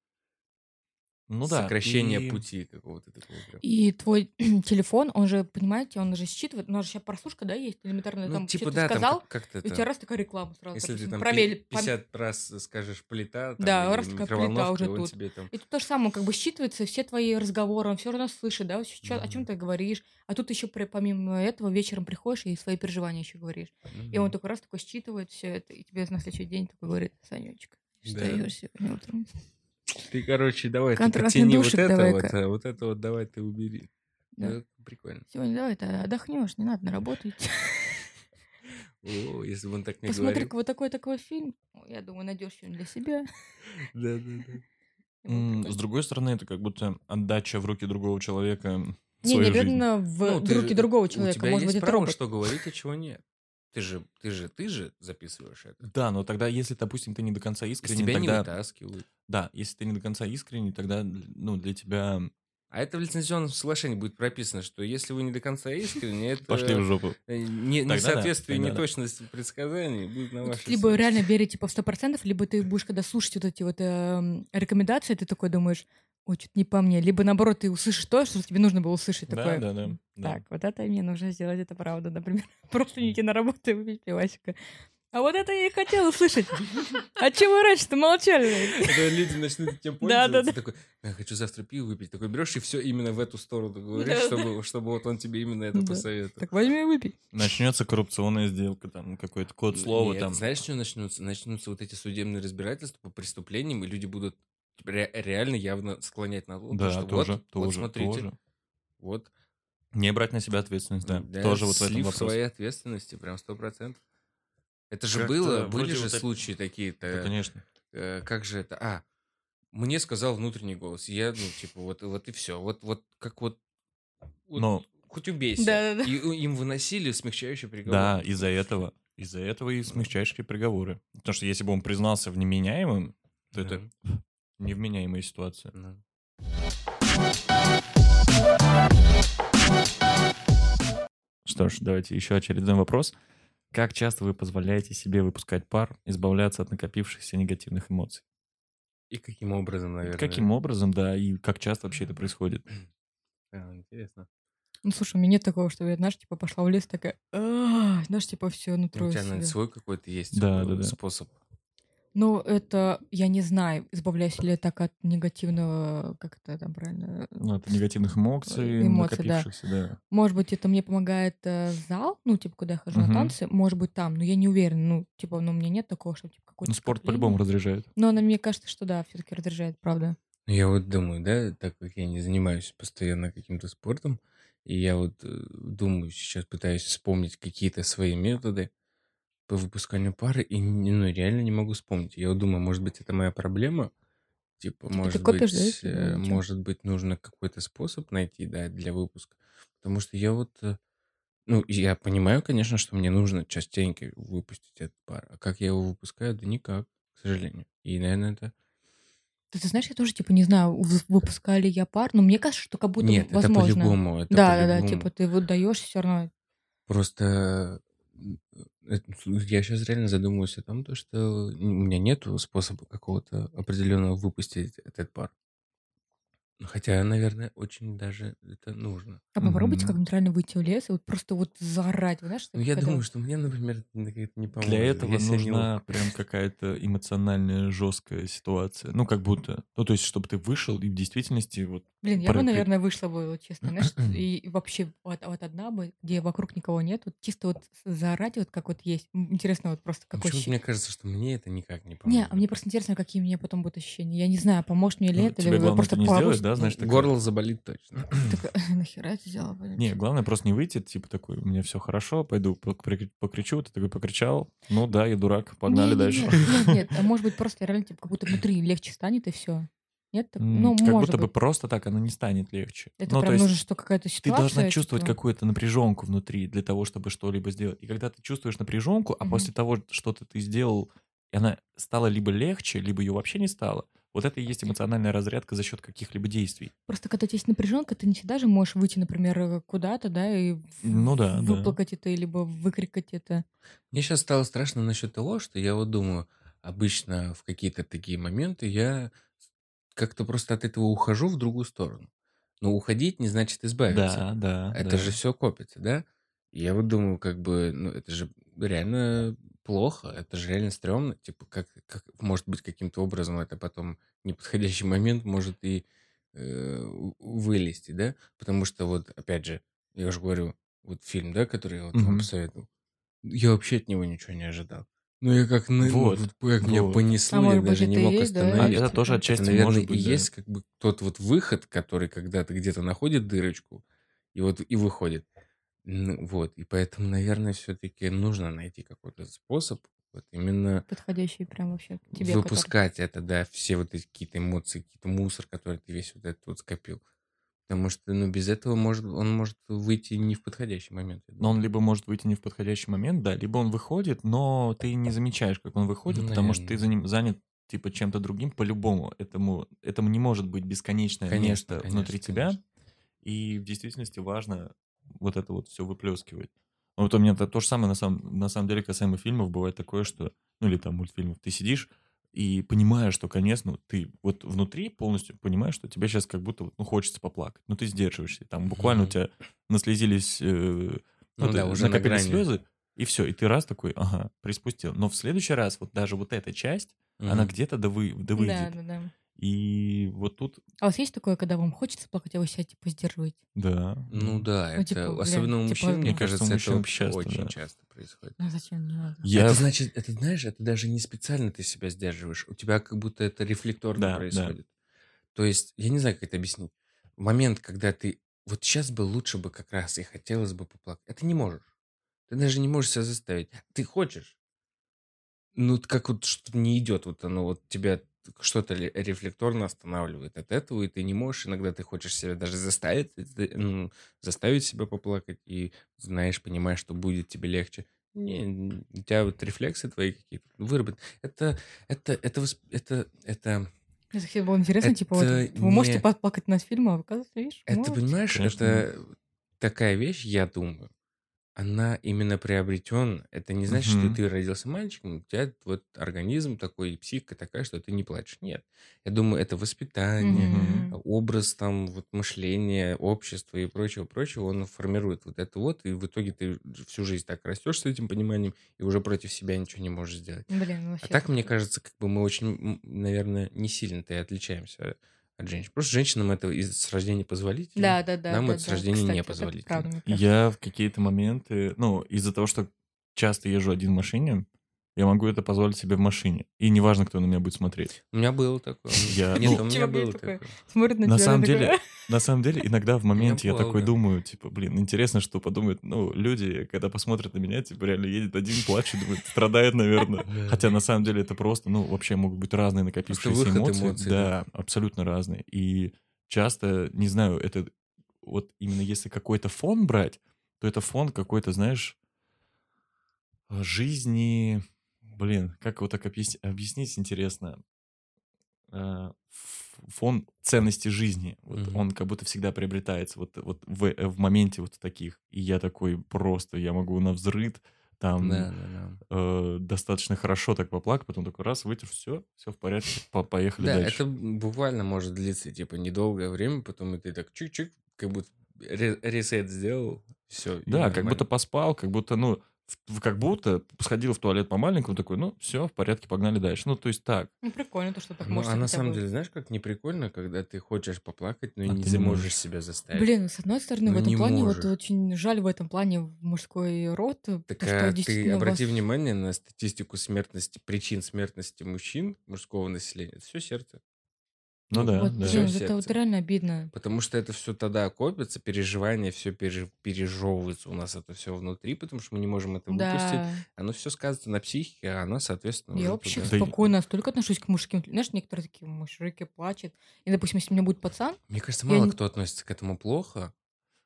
[SPEAKER 1] Ну да.
[SPEAKER 3] Сокращение
[SPEAKER 1] и-
[SPEAKER 3] пути какого-то такого. прям.
[SPEAKER 2] И твой *clears throat* телефон, он же, понимаете, он же считывает, у нас же сейчас прослушка, да, есть элементарно,
[SPEAKER 3] Ну,
[SPEAKER 2] там
[SPEAKER 3] типа,
[SPEAKER 2] что-то
[SPEAKER 3] да, там
[SPEAKER 2] сказал,
[SPEAKER 3] как- как-то
[SPEAKER 2] и у тебя
[SPEAKER 3] там,
[SPEAKER 2] раз такая реклама сразу.
[SPEAKER 3] если ты
[SPEAKER 2] допустим,
[SPEAKER 3] там
[SPEAKER 2] про
[SPEAKER 3] пи-
[SPEAKER 2] мель- пом-
[SPEAKER 3] 50 раз скажешь плита, там,
[SPEAKER 2] Да, раз такая плита уже тут.
[SPEAKER 3] тебе там...
[SPEAKER 2] И тут то же самое, как бы считывается все твои разговоры, он все равно слышит, да, чё- о
[SPEAKER 3] Мгм.
[SPEAKER 2] чем ты говоришь. А тут еще помимо этого вечером приходишь и свои переживания еще говоришь. И он такой раз такой считывает все это, и тебе на следующий день такой говорит, Санечка, что
[SPEAKER 3] Да.
[SPEAKER 2] сегодня утром?
[SPEAKER 3] Ты, короче, давай, ты подтяни вот это вот, а вот это вот давай ты убери.
[SPEAKER 2] Да.
[SPEAKER 3] Прикольно.
[SPEAKER 2] Сегодня давай ты отдохнешь, не надо на работу идти.
[SPEAKER 3] О, если бы он так не
[SPEAKER 2] Посмотри,
[SPEAKER 3] говорил.
[SPEAKER 2] вот такой такой фильм. Я думаю, найдешь что-нибудь для себя.
[SPEAKER 3] Да, да, да.
[SPEAKER 2] И вот
[SPEAKER 1] М,
[SPEAKER 2] такой.
[SPEAKER 1] С другой стороны, это как будто отдача в руки другого человека
[SPEAKER 2] Не, не обязательно в
[SPEAKER 3] Ну, ты
[SPEAKER 2] руки
[SPEAKER 3] же-
[SPEAKER 2] другого
[SPEAKER 3] У
[SPEAKER 2] человека.
[SPEAKER 3] тебя
[SPEAKER 2] Может
[SPEAKER 3] есть
[SPEAKER 2] быть, это
[SPEAKER 3] право,
[SPEAKER 2] робот.
[SPEAKER 3] что говорить, а чего нет. Ты же, ты же, ты же записываешь это.
[SPEAKER 1] Да, но тогда, если, допустим, ты не до конца
[SPEAKER 3] Из
[SPEAKER 1] искренний,
[SPEAKER 3] тебя не
[SPEAKER 1] тогда...
[SPEAKER 3] вытаскивают.
[SPEAKER 1] Да, если ты не до конца искренний, тогда, ну, для тебя
[SPEAKER 3] А это в лицензионном соглашении будет прописано, что если вы не до конца искренне, *laughs* это
[SPEAKER 1] Пошли в жопу.
[SPEAKER 3] э, не,
[SPEAKER 1] Тогда да, тогда да.
[SPEAKER 3] неточность предсказаний будет на вашей
[SPEAKER 2] Либо реально верить типа в сто процентов, либо ты будешь, когда слушать вот эти вот эм, рекомендации, ты такой думаешь, ой, что-то не по мне. Либо наоборот, ты услышишь то, что тебе нужно было услышать.
[SPEAKER 1] Да,
[SPEAKER 2] Такое,
[SPEAKER 1] да, да. да.
[SPEAKER 2] Так, вот это мне нужно сделать, это правда, например. *laughs* Просто не идти на работу и выпить пивасика. А вот это я и хотела услышать. *laughs* А чего вы раньше-то молчали? *laughs*
[SPEAKER 3] Когда люди начнут
[SPEAKER 2] Да, да,
[SPEAKER 3] пользоваться, такой, я хочу завтра пиво выпить. Такой берешь и все именно в эту сторону говоришь,
[SPEAKER 2] Да,
[SPEAKER 3] чтобы, чтобы вот он тебе именно это
[SPEAKER 2] Да.
[SPEAKER 3] посоветовал.
[SPEAKER 2] Так возьми и выпей.
[SPEAKER 1] Начнется коррупционная сделка, там какой-то код слова,
[SPEAKER 3] Нет,
[SPEAKER 1] там.
[SPEAKER 3] Знаешь, что начнутся? Начнутся вот эти судебные разбирательства по преступлениям, и люди будут ре- реально явно склонять на то,
[SPEAKER 1] Да,
[SPEAKER 3] что
[SPEAKER 1] тоже,
[SPEAKER 3] вот,
[SPEAKER 1] тоже,
[SPEAKER 3] вот смотрите,
[SPEAKER 1] тоже.
[SPEAKER 3] вот.
[SPEAKER 1] Не брать на себя ответственность, да.
[SPEAKER 3] Да,
[SPEAKER 1] тоже вот в этом вопросе.
[SPEAKER 3] своей ответственности, прям сто процентов. Это же
[SPEAKER 1] Как-то
[SPEAKER 3] было, были же
[SPEAKER 1] вот это-
[SPEAKER 3] случаи такие-то.
[SPEAKER 1] Да, конечно.
[SPEAKER 3] э, как же это? А, мне сказал внутренний голос. Я, ну, типа, вот, вот и все. Вот, вот как вот, вот
[SPEAKER 1] Но-
[SPEAKER 3] хоть убейся.
[SPEAKER 2] Да-да-да.
[SPEAKER 3] И у- им выносили смягчающий приговор.
[SPEAKER 1] Да, из-за этого. Из-за этого и смягчающие приговоры. Потому что если бы он признался в неменяемом, то это
[SPEAKER 3] Да.
[SPEAKER 1] Невменяемая ситуация.
[SPEAKER 3] Да.
[SPEAKER 1] Что ж, давайте еще очередной вопрос. Как часто вы позволяете себе выпускать пар, избавляться от накопившихся негативных эмоций?
[SPEAKER 3] И каким образом, наверное?
[SPEAKER 1] Каким образом, да, и как часто вообще это происходит? *clears throat*
[SPEAKER 3] А, интересно.
[SPEAKER 2] Ну, слушай, у меня нет такого, что я, знаешь, типа пошла в лес, такая, «А, знаешь, типа все, ну,
[SPEAKER 3] У тебя, наверное, свой какой-то есть
[SPEAKER 1] Да,
[SPEAKER 3] э,
[SPEAKER 1] да.
[SPEAKER 2] Ну, это, я не знаю, избавляюсь ли я так от негативного, как это там правильно,
[SPEAKER 1] Ну, от негативных эмоций,
[SPEAKER 2] Эмоций, да.
[SPEAKER 1] накопившихся, да.
[SPEAKER 2] Может быть, это мне помогает э, зал, ну, типа, когда я хожу
[SPEAKER 1] Мгм.
[SPEAKER 2] на танцы, может быть, там, но я не уверена, ну, типа, ну, у меня нет такого, что, типа, какой-то
[SPEAKER 1] Ну, спорт по-любому разряжает.
[SPEAKER 2] Но она, мне кажется, что да, все таки раздражает, правда.
[SPEAKER 3] Ну, Я вот думаю, да, так как я не занимаюсь постоянно каким-то спортом, и я вот э, думаю, сейчас пытаюсь вспомнить какие-то свои методы по выпусканию пары, и ну, реально не могу вспомнить. Я думаю, может быть, это моя проблема? Типа,
[SPEAKER 2] ты
[SPEAKER 3] может
[SPEAKER 2] копишь, да,
[SPEAKER 3] быть, э,
[SPEAKER 2] чё?
[SPEAKER 3] может быть, нужно какой-то способ найти, да, для выпуска. Потому что я вот, э, ну, я понимаю, конечно, что мне нужно частенько выпустить этот пар, а как я его выпускаю, да никак, к сожалению. И, наверное, это...
[SPEAKER 2] Ты, ты знаешь, я тоже, типа, не знаю, вы- выпускали я пар, но мне кажется, что как будто
[SPEAKER 3] Нет, это
[SPEAKER 2] возможно.
[SPEAKER 3] по-любому, это
[SPEAKER 2] да, да, да,
[SPEAKER 3] по-любому.
[SPEAKER 2] типа, ты вот даешь все равно.
[SPEAKER 3] Просто я сейчас реально задумываюсь о том, то, что у меня нет способа какого-то определенного выпустить этот пар. Хотя, наверное, очень даже это нужно.
[SPEAKER 2] А попробуйте
[SPEAKER 1] Мгм.
[SPEAKER 2] как-нибудь реально выйти в лес и вот просто вот заорать, вот знаешь, так
[SPEAKER 3] я
[SPEAKER 2] когда-
[SPEAKER 3] думаю, что мне, например, это не поможет.
[SPEAKER 1] Для этого
[SPEAKER 3] Я себя не
[SPEAKER 1] нужна прям какая-то эмоциональная жесткая ситуация. Ну, как будто. Ну, то есть, чтобы ты вышел и в действительности вот...
[SPEAKER 2] Блин, я бы, наверное, вышла бы, вот честно, знаешь, *clears throat* и вообще вот, вот одна бы, где вокруг никого нет, вот чисто вот заорать, вот как вот есть. М, Интересно, вот просто
[SPEAKER 3] Ну,
[SPEAKER 2] какой
[SPEAKER 3] Почему-то
[SPEAKER 2] щи-
[SPEAKER 3] мне кажется, что мне это никак не
[SPEAKER 2] Не,
[SPEAKER 3] поможет.
[SPEAKER 2] а мне просто интересно, какие мне потом будут ощущения. Я не знаю, поможет мне ли
[SPEAKER 1] Ну,
[SPEAKER 2] это,
[SPEAKER 1] тебе
[SPEAKER 2] или
[SPEAKER 1] главное
[SPEAKER 2] просто
[SPEAKER 1] это не да, знаешь,
[SPEAKER 3] Ну,
[SPEAKER 1] такое.
[SPEAKER 3] Горло заболит точно. *clears throat*
[SPEAKER 2] Такая, *laughs* нахера это сделала? блин?»
[SPEAKER 1] Не, главное просто не выйти, типа такой, у меня все хорошо, пойду покричу, ты такой покричал, ну да, я дурак, погнали дальше.
[SPEAKER 2] Нет, нет, а *laughs* может быть, просто реально, типа, как будто внутри легче станет, и все. Нет? Так- Ну,
[SPEAKER 1] как
[SPEAKER 2] может
[SPEAKER 1] будто бы
[SPEAKER 2] быть.
[SPEAKER 1] просто так оно не станет легче.
[SPEAKER 2] Это
[SPEAKER 1] ну, то
[SPEAKER 2] прям
[SPEAKER 1] есть
[SPEAKER 2] нужно, что какая-то
[SPEAKER 1] ты
[SPEAKER 2] ситуация.
[SPEAKER 1] должна чувствовать
[SPEAKER 2] типа,
[SPEAKER 1] какую-то напряженку внутри для того, чтобы что-либо сделать. И когда ты чувствуешь напряженку, а
[SPEAKER 2] Мгм.
[SPEAKER 1] после того, что-то ты сделал, и она стала либо легче, либо ее вообще не стало, вот это и есть эмоциональная разрядка за счет каких-либо действий.
[SPEAKER 2] Просто когда у тебя есть напряженка, ты не всегда же можешь выйти, например, э, куда-то, да, и
[SPEAKER 1] Ну да, да.
[SPEAKER 2] выплакать это, либо выкрикать это.
[SPEAKER 3] Мне сейчас стало страшно насчет того, что я вот думаю, обычно в какие-то такие моменты я как-то просто от этого ухожу в другую сторону. Но уходить не значит избавиться.
[SPEAKER 1] Да, да.
[SPEAKER 3] Это
[SPEAKER 1] да.
[SPEAKER 3] же все копится, да? Я вот думаю, как бы, ну, это же реально плохо, это же реально стрёмно. Типа, как, как может быть, каким-то образом это потом неподходящий момент может и э, вылезти, да? Потому что вот, опять же, я уже говорю, вот фильм, да, который я вот вам
[SPEAKER 1] Мгм.
[SPEAKER 3] посоветовал, я вообще от него ничего не ожидал. Ну, я как, на- ну,
[SPEAKER 1] Вот,
[SPEAKER 3] вот как меня
[SPEAKER 1] вот.
[SPEAKER 3] понесло,
[SPEAKER 2] А
[SPEAKER 3] я
[SPEAKER 2] может
[SPEAKER 3] даже не мог
[SPEAKER 2] есть, да,
[SPEAKER 1] А
[SPEAKER 3] остановиться.
[SPEAKER 1] это тоже отчасти
[SPEAKER 3] Это, наверное,
[SPEAKER 1] может быть,
[SPEAKER 3] и
[SPEAKER 1] да.
[SPEAKER 3] есть как бы тот вот выход, который когда-то где-то находит дырочку и вот и выходит. Вот, и поэтому, наверное, все-таки нужно найти какой-то способ вот именно
[SPEAKER 2] Подходящий прям вообще к тебе. который-
[SPEAKER 3] выпускать это, да, все вот эти какие-то эмоции, какие-то мусор, который ты весь вот этот вот скопил. Потому что, ну, без этого может, он может выйти не в подходящий момент. я
[SPEAKER 1] Но он либо может выйти не в подходящий момент, да, либо он выходит, но ты не замечаешь, как он выходит,
[SPEAKER 3] Ну,
[SPEAKER 1] потому что ты
[SPEAKER 3] наверное.
[SPEAKER 1] за ним занят типа чем-то другим по-любому. Этому, этому не может быть бесконечное
[SPEAKER 3] Конечно,
[SPEAKER 1] место
[SPEAKER 3] конечно,
[SPEAKER 1] внутри тебя.
[SPEAKER 3] конечно.
[SPEAKER 1] И в действительности важно вот это вот все выплескивать. Вот у меня то, то же самое на самом, на самом деле касаемо фильмов бывает такое, что, ну или там мультфильмов, ты сидишь и понимаешь, что, конечно, ты вот внутри полностью понимаешь, что тебе сейчас как будто вот, ну, хочется поплакать, но ты сдерживаешься. Там буквально у тебя наслезились, э,
[SPEAKER 3] Ну
[SPEAKER 1] ну,
[SPEAKER 3] да,
[SPEAKER 1] ты-
[SPEAKER 3] уже на
[SPEAKER 1] накопились
[SPEAKER 3] грани.
[SPEAKER 1] слезы, и все, и ты раз такой, ага, приспустил. Но в следующий раз вот даже вот эта часть, она где-то довы,
[SPEAKER 2] Да,
[SPEAKER 1] довыйдет.
[SPEAKER 2] да, да.
[SPEAKER 1] И вот тут,
[SPEAKER 2] А у вас есть такое, когда вам хочется плакать, а вы себя типа сдерживаете?
[SPEAKER 1] да.
[SPEAKER 3] Ну да,
[SPEAKER 2] Ну,
[SPEAKER 3] это
[SPEAKER 2] типа,
[SPEAKER 3] особенно у
[SPEAKER 2] типа,
[SPEAKER 3] мужчин, мне
[SPEAKER 2] мне
[SPEAKER 1] кажется,
[SPEAKER 3] это
[SPEAKER 1] мужчин часто,
[SPEAKER 3] очень
[SPEAKER 1] да.
[SPEAKER 3] часто происходит.
[SPEAKER 2] Ну зачем? Не надо.
[SPEAKER 1] Я...
[SPEAKER 3] Это значит, это знаешь, это даже не специально ты себя сдерживаешь. У тебя как будто это рефлекторно
[SPEAKER 1] Да, да.
[SPEAKER 3] происходит. То есть, я не знаю, как это объяснить. Момент, когда ты вот сейчас бы лучше бы как раз и хотелось бы поплакать, это не можешь. Ты даже не можешь себя заставить. Ты хочешь. Ну, как вот что-то не идет, вот оно вот тебя что-то рефлекторно останавливает от этого, и ты не можешь, иногда ты хочешь себя даже заставить, ну, заставить себя поплакать, и знаешь, понимаешь, что будет тебе легче. Не, у тебя вот рефлексы твои какие-то выработаны. Это, это, это, это, это,
[SPEAKER 2] всегда было интересно, типа, вот,
[SPEAKER 3] Это
[SPEAKER 2] вы можете
[SPEAKER 3] не-
[SPEAKER 2] поплакать над фильмом, а оказывается, видишь,
[SPEAKER 3] это,
[SPEAKER 2] можете.
[SPEAKER 3] понимаешь,
[SPEAKER 1] Конечно,
[SPEAKER 3] это такая вещь, я думаю, она именно приобретен. Это не значит, что
[SPEAKER 1] Мгм.
[SPEAKER 3] ты родился мальчиком, у тебя вот организм такой, и психика такая, что ты не плачешь. Нет. Я думаю, это воспитание,
[SPEAKER 2] Мгм.
[SPEAKER 3] образ там, вот мышление, общество и прочего-прочего, он формирует вот это вот, и в итоге ты всю жизнь так растешь с этим пониманием, и уже против себя ничего не можешь сделать.
[SPEAKER 2] Блин, ну
[SPEAKER 3] А
[SPEAKER 2] вообще.
[SPEAKER 3] так, мне кажется, как бы мы очень, м, наверное, не сильно-то и отличаемся от женщин. Просто женщинам это из с рождения позволительно.
[SPEAKER 2] Да, да, да.
[SPEAKER 3] Нам
[SPEAKER 2] да,
[SPEAKER 3] это с
[SPEAKER 2] да.
[SPEAKER 3] рождения
[SPEAKER 2] Кстати,
[SPEAKER 3] не
[SPEAKER 2] правда, кажется.
[SPEAKER 1] Я в какие-то моменты, ну, из-за того, что часто езжу один в машине, я могу это позволить себе в машине. И неважно, кто на меня будет смотреть.
[SPEAKER 3] У меня было такое.
[SPEAKER 1] Я-
[SPEAKER 3] Нет,
[SPEAKER 1] ну,
[SPEAKER 3] у меня было такое.
[SPEAKER 2] Смотрит на,
[SPEAKER 1] На самом деле, на самом деле, иногда в моменте я такой думаю, типа, блин, интересно, что подумают, ну, люди, когда посмотрят на меня, типа, реально едет один, плачет, думает, страдает, наверное. *laughs* Хотя на самом деле это просто, ну, вообще могут быть разные накопившиеся эмоции. да, абсолютно разные. И часто, не знаю, это вот именно если какой-то фон брать, то это фон какой-то, знаешь, жизни, блин, как его так объяс- объяснить, интересно. Э, Фон ценности жизни. Вот
[SPEAKER 3] Мгм.
[SPEAKER 1] он как будто всегда приобретается вот, вот в, э, в моменте вот таких. И я такой просто, я могу на взрыд там
[SPEAKER 3] Да, да, да.
[SPEAKER 1] э, достаточно хорошо так поплакать, потом такой раз, вытер, все, все в порядке, по- поехали
[SPEAKER 3] Да,
[SPEAKER 1] дальше.
[SPEAKER 3] это буквально может длиться, типа, недолгое время, потом и ты так чик-чик, как будто ре- ресет сделал, все.
[SPEAKER 1] Да, как будто поспал, как будто, ну, как будто сходил в туалет по-маленькому, такой, ну, все, в порядке, погнали дальше. Ну, то есть так.
[SPEAKER 2] Ну, прикольно то, что так
[SPEAKER 3] Ну,
[SPEAKER 2] можете
[SPEAKER 3] а на самом деле, знаешь, как не прикольно, когда ты хочешь поплакать, но
[SPEAKER 1] А
[SPEAKER 3] не
[SPEAKER 1] ты не
[SPEAKER 3] можешь себя заставить.
[SPEAKER 2] Блин, ну, с одной стороны, в
[SPEAKER 3] Ну,
[SPEAKER 2] этом
[SPEAKER 3] не
[SPEAKER 2] плане вот
[SPEAKER 3] можешь.
[SPEAKER 2] очень жаль в этом плане в мужской род,
[SPEAKER 3] Так а
[SPEAKER 2] что
[SPEAKER 3] ты обрати
[SPEAKER 2] вас-
[SPEAKER 3] внимание на статистику смертности, причин смертности мужчин, мужского населения. Это все сердце.
[SPEAKER 1] Ну,
[SPEAKER 3] Ну,
[SPEAKER 1] да,
[SPEAKER 2] Вот,
[SPEAKER 1] да.
[SPEAKER 2] блин,
[SPEAKER 3] Всё
[SPEAKER 2] это вот реально обидно.
[SPEAKER 3] Потому что это все тогда копится, переживания, все пережевывается у нас это все внутри, потому что мы не можем это выпустить.
[SPEAKER 2] Да.
[SPEAKER 3] Оно все сказывается на психике, а она, соответственно,
[SPEAKER 2] Я вообще
[SPEAKER 3] туда.
[SPEAKER 2] Спокойно настолько отношусь к мужским. Знаешь, некоторые такие мужики плачут. И, допустим, если у меня будет пацан,
[SPEAKER 3] Мне кажется,
[SPEAKER 2] Я
[SPEAKER 3] мало
[SPEAKER 2] не-
[SPEAKER 3] кто относится к этому плохо.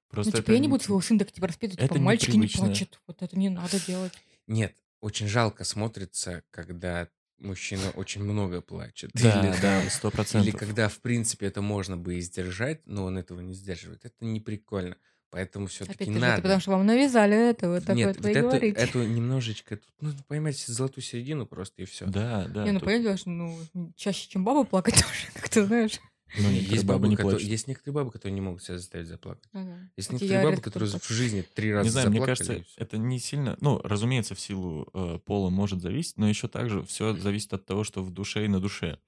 [SPEAKER 1] Просто
[SPEAKER 2] ну, типа,
[SPEAKER 1] это
[SPEAKER 2] я не буду своего сына так типа распитывать,
[SPEAKER 1] это
[SPEAKER 2] типа, мальчики не
[SPEAKER 1] непривычно.
[SPEAKER 2] плачут. Вот это не надо делать.
[SPEAKER 3] Нет, очень жалко смотрится, когда мужчина очень много плачет.
[SPEAKER 1] Да,
[SPEAKER 3] Или
[SPEAKER 1] да, *laughs* сто
[SPEAKER 3] Или
[SPEAKER 1] процентов.
[SPEAKER 3] когда, в принципе, это можно бы и сдержать, но он этого не сдерживает. Это не прикольно. Поэтому все-таки
[SPEAKER 2] Опять же, это
[SPEAKER 3] надо.
[SPEAKER 2] потому что вам навязали это, вот такое
[SPEAKER 3] Нет,
[SPEAKER 2] вот вы говорите.
[SPEAKER 3] эту немножечко, тут нужно поймать золотую середину просто и все.
[SPEAKER 1] Да, да.
[SPEAKER 2] не, ну
[SPEAKER 1] тут-
[SPEAKER 2] понятно, что ну, чаще, чем баба плакать *laughs* тоже, как ты знаешь.
[SPEAKER 1] Ну, *laughs* некоторые
[SPEAKER 3] есть,
[SPEAKER 1] бабы
[SPEAKER 3] бабы,
[SPEAKER 1] не
[SPEAKER 3] которые,
[SPEAKER 1] плачут.
[SPEAKER 3] есть некоторые бабы, которые не могут себя заставить заплакать.
[SPEAKER 2] Ага.
[SPEAKER 3] Есть некоторые
[SPEAKER 2] я
[SPEAKER 3] бабы, которые в жизни три раза
[SPEAKER 1] Не знаю, мне кажется, это не сильно, ну, разумеется, в силу э, пола может зависеть, но еще также все зависит от того, что в душе и на душе.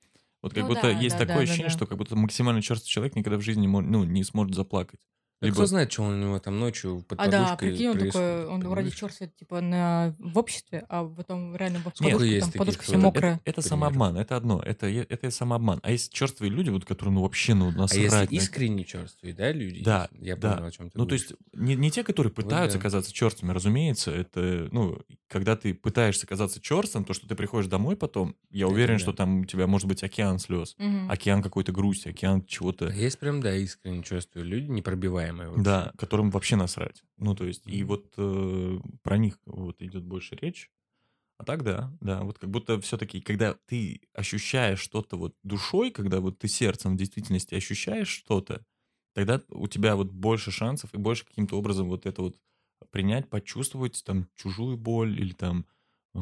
[SPEAKER 1] Вот как
[SPEAKER 2] Ну
[SPEAKER 1] будто
[SPEAKER 2] да,
[SPEAKER 1] есть
[SPEAKER 2] да,
[SPEAKER 1] такое
[SPEAKER 2] да, да,
[SPEAKER 1] ощущение,
[SPEAKER 2] да.
[SPEAKER 1] что как будто максимально черствый человек никогда в жизни не, ну, не сможет заплакать.
[SPEAKER 3] Да
[SPEAKER 1] Либо
[SPEAKER 3] Кто знает, что у него там ночью под
[SPEAKER 2] А да,
[SPEAKER 3] подушкой
[SPEAKER 2] прикинь, он такой, он вроде черствый, типа, на, в обществе, а потом реально в
[SPEAKER 3] Сколько
[SPEAKER 2] подушку,
[SPEAKER 3] есть
[SPEAKER 2] там подушка вся
[SPEAKER 3] вот?
[SPEAKER 2] мокрая.
[SPEAKER 1] это, это самообман, это одно, это, это самообман. А есть черствые люди, вот, которые, ну, вообще, ну,
[SPEAKER 3] А
[SPEAKER 1] насрать.
[SPEAKER 3] если
[SPEAKER 1] на это.
[SPEAKER 3] искренне черствые, да, люди?
[SPEAKER 1] Да?
[SPEAKER 3] Я
[SPEAKER 1] да.
[SPEAKER 3] понял, о чем ты
[SPEAKER 1] Ну, то
[SPEAKER 3] говоришь.
[SPEAKER 1] есть, не, не те, которые
[SPEAKER 3] Вот
[SPEAKER 1] пытаются
[SPEAKER 3] да.
[SPEAKER 1] казаться черствыми, разумеется, это, ну, когда ты пытаешься казаться черствым, то, что ты приходишь домой потом, я
[SPEAKER 3] Это
[SPEAKER 1] уверен,
[SPEAKER 3] да.
[SPEAKER 1] что там у тебя может быть океан слез,
[SPEAKER 2] Мгм.
[SPEAKER 1] океан какой-то грусти, океан чего-то.
[SPEAKER 3] А есть прям, да, искренне чувствую люди, непробиваемые вообще.
[SPEAKER 1] Да, которым вообще насрать. Ну, то есть, и вот э, про них вот идет больше речь. А так да, да, вот как будто все-таки, когда ты ощущаешь что-то вот душой, когда вот ты сердцем в действительности ощущаешь что-то, тогда у тебя вот больше шансов и больше каким-то образом вот это вот принять, почувствовать там чужую боль или там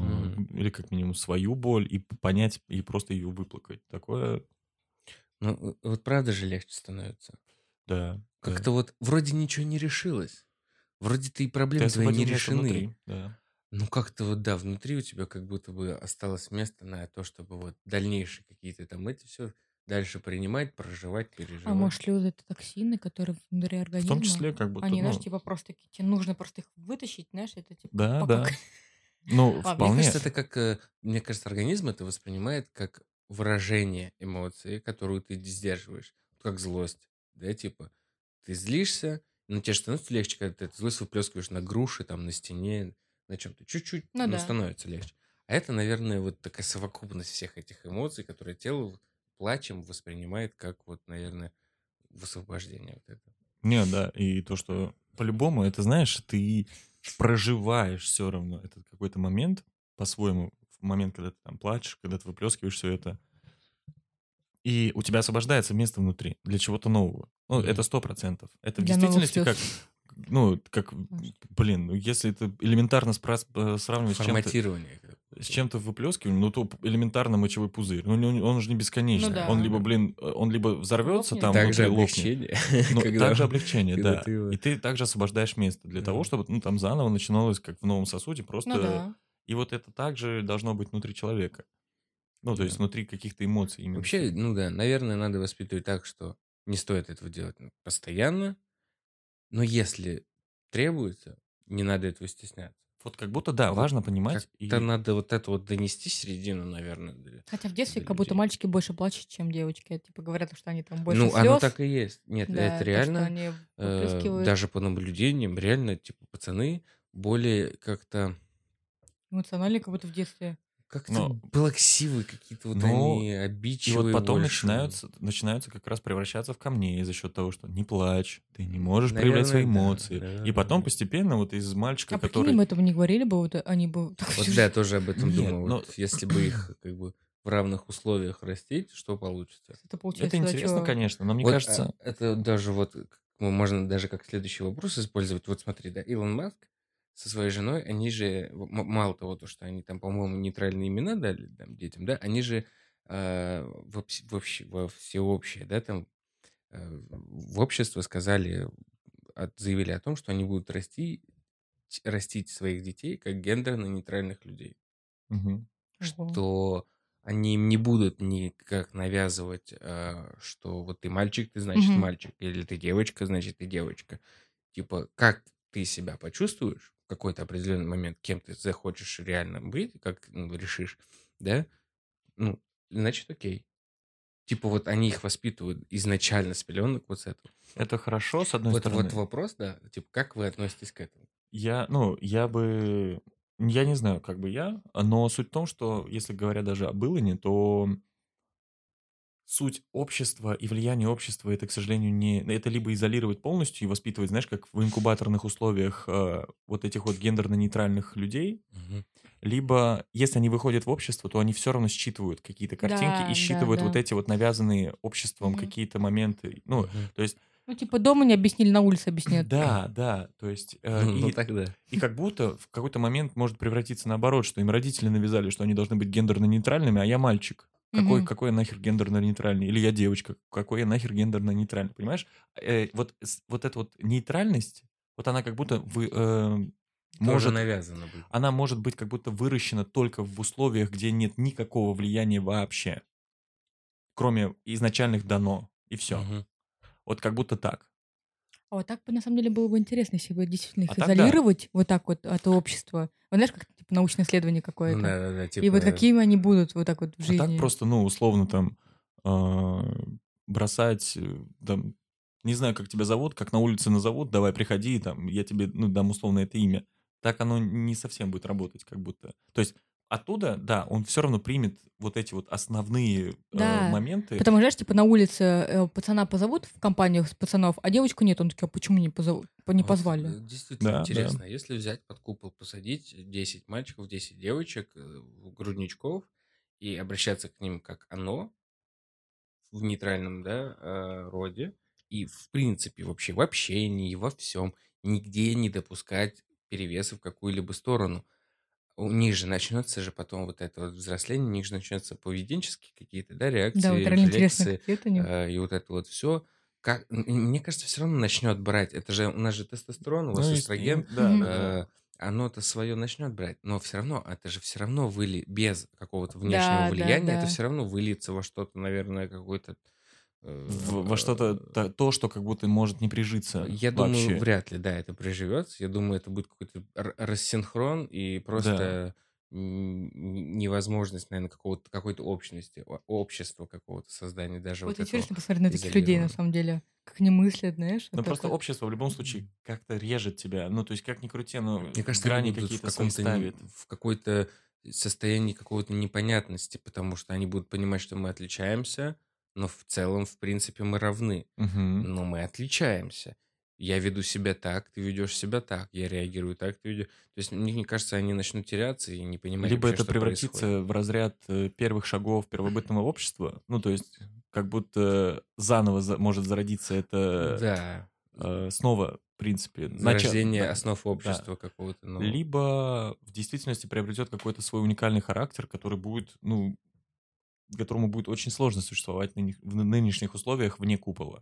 [SPEAKER 3] Мгм.
[SPEAKER 1] или как минимум свою боль и понять и просто ее выплакать. Такое,
[SPEAKER 3] Ну, э, вот правда же легче становится.
[SPEAKER 1] да. Да.
[SPEAKER 3] Как-то вот вроде ничего не решилось. Вроде ты и
[SPEAKER 1] Ты
[SPEAKER 3] проблемы твои не решены.
[SPEAKER 1] внутри, да.
[SPEAKER 3] Ну, как-то вот, да, внутри у тебя как будто бы осталось место на то, чтобы вот дальнейшие какие-то там эти все дальше принимать, проживать,
[SPEAKER 2] А
[SPEAKER 3] переживать.
[SPEAKER 2] может, ли вот это токсины, которые внутри
[SPEAKER 1] В
[SPEAKER 2] организма,
[SPEAKER 1] том числе как будто,
[SPEAKER 2] они, знаешь,
[SPEAKER 1] ну,
[SPEAKER 2] типа просто такие, тебе нужно просто их вытащить, знаешь, это типа
[SPEAKER 1] да, да. *laughs* Ну,
[SPEAKER 2] Ладно, мне
[SPEAKER 3] Мне
[SPEAKER 1] вполне.
[SPEAKER 3] кажется, это как, э, мне кажется, организм это воспринимает как выражение эмоции, которую ты сдерживаешь, как злость, да, типа ты злишься, но тебе же становится легче, когда ты эту злость выплескиваешь на груши, там, на стене, на чем-то, чуть-чуть,
[SPEAKER 2] Ну
[SPEAKER 3] но
[SPEAKER 2] да.
[SPEAKER 3] становится легче. А это, наверное, вот такая совокупность всех этих эмоций, которые тело плачем воспринимает как вот, наверное, высвобождение вот это.
[SPEAKER 1] Не, да, и то, что по-любому, это, знаешь, ты проживаешь все равно этот какой-то момент по-своему, в момент, когда ты там плачешь, когда ты выплескиваешь все это, и у тебя освобождается место внутри для чего-то нового. Ну, это сто процентов. Это в
[SPEAKER 2] Для новых
[SPEAKER 1] действительности как, ну, как, блин, ну, если это элементарно спра- э, сравнивать с чем-то, с чем-то выплескиваем, ну, то элементарно мочевой пузырь. Ну, он, он же не бесконечный.
[SPEAKER 2] Ну да.
[SPEAKER 1] Он либо, блин, э, он либо взорвется
[SPEAKER 2] Лопнет.
[SPEAKER 1] там
[SPEAKER 3] Также
[SPEAKER 1] внутри,
[SPEAKER 3] облегчение. *laughs*
[SPEAKER 1] Ну,
[SPEAKER 3] когда-
[SPEAKER 1] также облегчение,
[SPEAKER 3] когда *laughs*
[SPEAKER 1] да.
[SPEAKER 3] ты его-
[SPEAKER 1] И ты также освобождаешь место для того, чтобы, ну, там заново начиналось, как в новом сосуде, просто...
[SPEAKER 2] Ну да.
[SPEAKER 1] И вот это также должно быть внутри человека. Ну, то есть
[SPEAKER 3] Да.
[SPEAKER 1] внутри каких-то эмоций именно.
[SPEAKER 3] Вообще, ну да, наверное, надо воспитывать так, что не стоит этого делать ну, постоянно, но если требуется, не надо этого стесняться.
[SPEAKER 1] Вот как будто, да,
[SPEAKER 3] Вот
[SPEAKER 1] важно понимать. и-
[SPEAKER 3] Как-то надо вот это вот донести середину, наверное. для-
[SPEAKER 2] Хотя в детстве
[SPEAKER 3] для
[SPEAKER 2] как будто мальчики больше плачут, чем девочки. Типа говорят, что они там больше
[SPEAKER 3] Ну,
[SPEAKER 2] слез.
[SPEAKER 3] оно так и есть. Нет,
[SPEAKER 2] Да,
[SPEAKER 3] это
[SPEAKER 2] то,
[SPEAKER 3] реально.
[SPEAKER 2] что они
[SPEAKER 3] э, даже по наблюдениям, реально, типа, пацаны более как-то
[SPEAKER 2] эмоционально, как будто в детстве.
[SPEAKER 3] Как-то
[SPEAKER 1] Но-
[SPEAKER 3] плаксивые какие-то вот
[SPEAKER 1] Ну,
[SPEAKER 3] они,
[SPEAKER 1] И
[SPEAKER 3] обидчивые
[SPEAKER 1] вот потом
[SPEAKER 3] больше.
[SPEAKER 1] начинаются, начинаются как раз превращаться в камней за счет того, что не плачь, ты не можешь проявлять свои
[SPEAKER 3] Наверное, да,
[SPEAKER 1] эмоции.
[SPEAKER 3] да,
[SPEAKER 1] И потом
[SPEAKER 3] да.
[SPEAKER 1] постепенно вот из мальчика,
[SPEAKER 2] А
[SPEAKER 1] который...
[SPEAKER 2] им этого не говорили бы, вот они бы... *laughs*
[SPEAKER 3] Вот да, я тоже об этом
[SPEAKER 1] Нет,
[SPEAKER 3] думал.
[SPEAKER 1] но-
[SPEAKER 3] Вот если бы их *clears throat* как бы в равных условиях растить, что получится?
[SPEAKER 2] Это получается...
[SPEAKER 1] Это интересно,
[SPEAKER 2] чё?
[SPEAKER 1] конечно, но мне
[SPEAKER 3] Вот,
[SPEAKER 1] кажется...
[SPEAKER 3] а, это даже вот ну, можно даже как следующий вопрос использовать. Вот смотри, да, Илон Маск со своей женой, они же, мало того, то, что они там, по-моему, нейтральные имена дали там, детям, да, они же э, во, во во всеобщее, да, там, э, в общество сказали, от- заявили о том, что они будут расти, растить своих детей как гендерно-нейтральных людей.
[SPEAKER 2] Ого.
[SPEAKER 3] что они им не будут никак навязывать, э, что вот ты мальчик, ты значит
[SPEAKER 2] Мгм.
[SPEAKER 3] мальчик, или ты девочка, значит ты девочка. Типа, как ты себя почувствуешь какой-то определенный момент, кем ты захочешь реально быть, как ну, решишь, да, ну, значит окей. Типа вот они их воспитывают изначально с пеленок вот с этого.
[SPEAKER 1] Это хорошо, с одной
[SPEAKER 3] Вот,
[SPEAKER 1] стороны.
[SPEAKER 3] вот вопрос, да, типа как вы относитесь к этому?
[SPEAKER 1] Я, ну, я бы... Я не знаю, как бы я, но суть в том, что если говоря даже об Илоне, то суть общества и влияние общества это, к сожалению, не... Это либо изолировать полностью и воспитывать, знаешь, как в инкубаторных условиях э, вот этих вот гендерно-нейтральных людей, либо если они выходят в общество, то они все равно считывают какие-то картинки
[SPEAKER 2] Да,
[SPEAKER 1] и
[SPEAKER 2] да,
[SPEAKER 1] считывают вот
[SPEAKER 2] да.
[SPEAKER 1] эти вот навязанные обществом
[SPEAKER 2] Мгм.
[SPEAKER 1] какие-то моменты. Ну,
[SPEAKER 3] Мгм.
[SPEAKER 1] то есть,
[SPEAKER 2] Ну, типа, дома не объяснили, на улице объяснят.
[SPEAKER 1] да, да, то есть... *laughs* э,
[SPEAKER 3] Ну,
[SPEAKER 1] и-
[SPEAKER 3] тогда.
[SPEAKER 1] и как будто в какой-то момент может превратиться наоборот, что им родители навязали, что они должны быть гендерно-нейтральными, а я мальчик. Какой,
[SPEAKER 2] Мгм.
[SPEAKER 1] какой я нахер гендерно-нейтральный? Или я девочка, какой я нахер гендерно-нейтральный? Понимаешь? Э, вот, вот эта вот нейтральность, вот она как будто вы, э,
[SPEAKER 3] Тоже
[SPEAKER 1] может,
[SPEAKER 3] навязано быть.
[SPEAKER 1] она может быть как будто выращена только в условиях, где нет никакого влияния вообще, кроме изначальных дано, и все.
[SPEAKER 3] Мгм.
[SPEAKER 1] Вот как будто так.
[SPEAKER 2] А вот так бы, на самом деле, было бы интересно, если бы действительно их
[SPEAKER 1] А так да.
[SPEAKER 2] изолировать вот так вот от общества. Вот знаешь, как типа научное исследование какое-то.
[SPEAKER 3] Ну, да, да, да,
[SPEAKER 2] И вот
[SPEAKER 3] типа,
[SPEAKER 2] какими они будут вот так вот в
[SPEAKER 1] А
[SPEAKER 2] жизни.
[SPEAKER 1] так просто, ну, условно там а, бросать, э, там, не знаю, как тебя зовут, как на улице назовут, давай приходи, там, я тебе, ну, дам условно это имя. Так оно не совсем будет работать, как будто. То есть оттуда, да, он все равно примет вот эти вот основные э,
[SPEAKER 2] Да,
[SPEAKER 1] моменты.
[SPEAKER 2] Потому что, знаешь, типа на улице э, пацана позовут в компанию с пацанов, а девочку нет. Он такой, а почему не, позовут, не
[SPEAKER 3] Вот,
[SPEAKER 2] позвали?
[SPEAKER 3] э, Действительно
[SPEAKER 1] Да, да.
[SPEAKER 3] интересно, если взять под купол, посадить 10 мальчиков, 10 девочек, э, грудничков, и обращаться к ним как оно, в нейтральном, да, э, роде, и в принципе вообще в общении, во всем, нигде не допускать перевеса в какую-либо сторону. У них же начнется же потом вот это вот взросление, у них же начнется поведенческие какие-то, да, реакции,
[SPEAKER 2] Да, вот
[SPEAKER 3] рефлексы,
[SPEAKER 2] это
[SPEAKER 3] э, и вот это вот все. Как, мне кажется, все равно начнет брать. Это же у нас же тестостерон, у вас
[SPEAKER 1] Ну,
[SPEAKER 3] эстроген,
[SPEAKER 1] и- да,
[SPEAKER 2] Мгм.
[SPEAKER 1] да, да.
[SPEAKER 3] э, оно-то свое начнет брать, но все равно это же все равно выли без какого-то внешнего
[SPEAKER 2] Да, да,
[SPEAKER 3] влияния, это
[SPEAKER 2] да.
[SPEAKER 3] все равно выльется во что-то, наверное, какой-то. Э,
[SPEAKER 1] В- во что-то то, то, что как будто может не прижиться
[SPEAKER 3] Я
[SPEAKER 1] вообще.
[SPEAKER 3] думаю, вряд ли, да, это приживется. Я думаю, это будет какой-то рассинхрон и просто н- невозможность, наверное, какого-то какой-то общности, общества какого-то создания даже
[SPEAKER 2] Вот
[SPEAKER 3] вот
[SPEAKER 2] интересно посмотреть на таких людей, на самом деле. Как они мыслят, знаешь. Вот
[SPEAKER 1] просто
[SPEAKER 2] так вот.
[SPEAKER 1] общество в любом случае как-то режет тебя. Ну, то есть, как ни крути, но
[SPEAKER 3] Мне кажется,
[SPEAKER 1] грани
[SPEAKER 3] в
[SPEAKER 1] какие-то
[SPEAKER 3] каком-то не-
[SPEAKER 1] ставит.
[SPEAKER 3] в какой-то состоянии какого-то непонятности, потому что они будут понимать, что мы отличаемся, но в целом, в принципе, мы равны.
[SPEAKER 1] Мгм.
[SPEAKER 3] Но мы отличаемся. Я веду себя так, ты ведешь себя так, я реагирую так, ты ведешь. То есть, мне, мне кажется, они начнут теряться и не понимать
[SPEAKER 1] Либо
[SPEAKER 3] вообще,
[SPEAKER 1] это превратится
[SPEAKER 3] происходит.
[SPEAKER 1] в разряд э, первых шагов первобытного общества. Ну, то есть, как будто заново за- может зародиться это
[SPEAKER 3] Да.
[SPEAKER 1] э, снова, в принципе,
[SPEAKER 3] Зарождение
[SPEAKER 1] да,
[SPEAKER 3] основ
[SPEAKER 1] да.
[SPEAKER 3] общества какого-то нового.
[SPEAKER 1] Либо в действительности приобретет какой-то свой уникальный характер, который будет, ну, которому будет очень сложно существовать в нынешних условиях вне купола.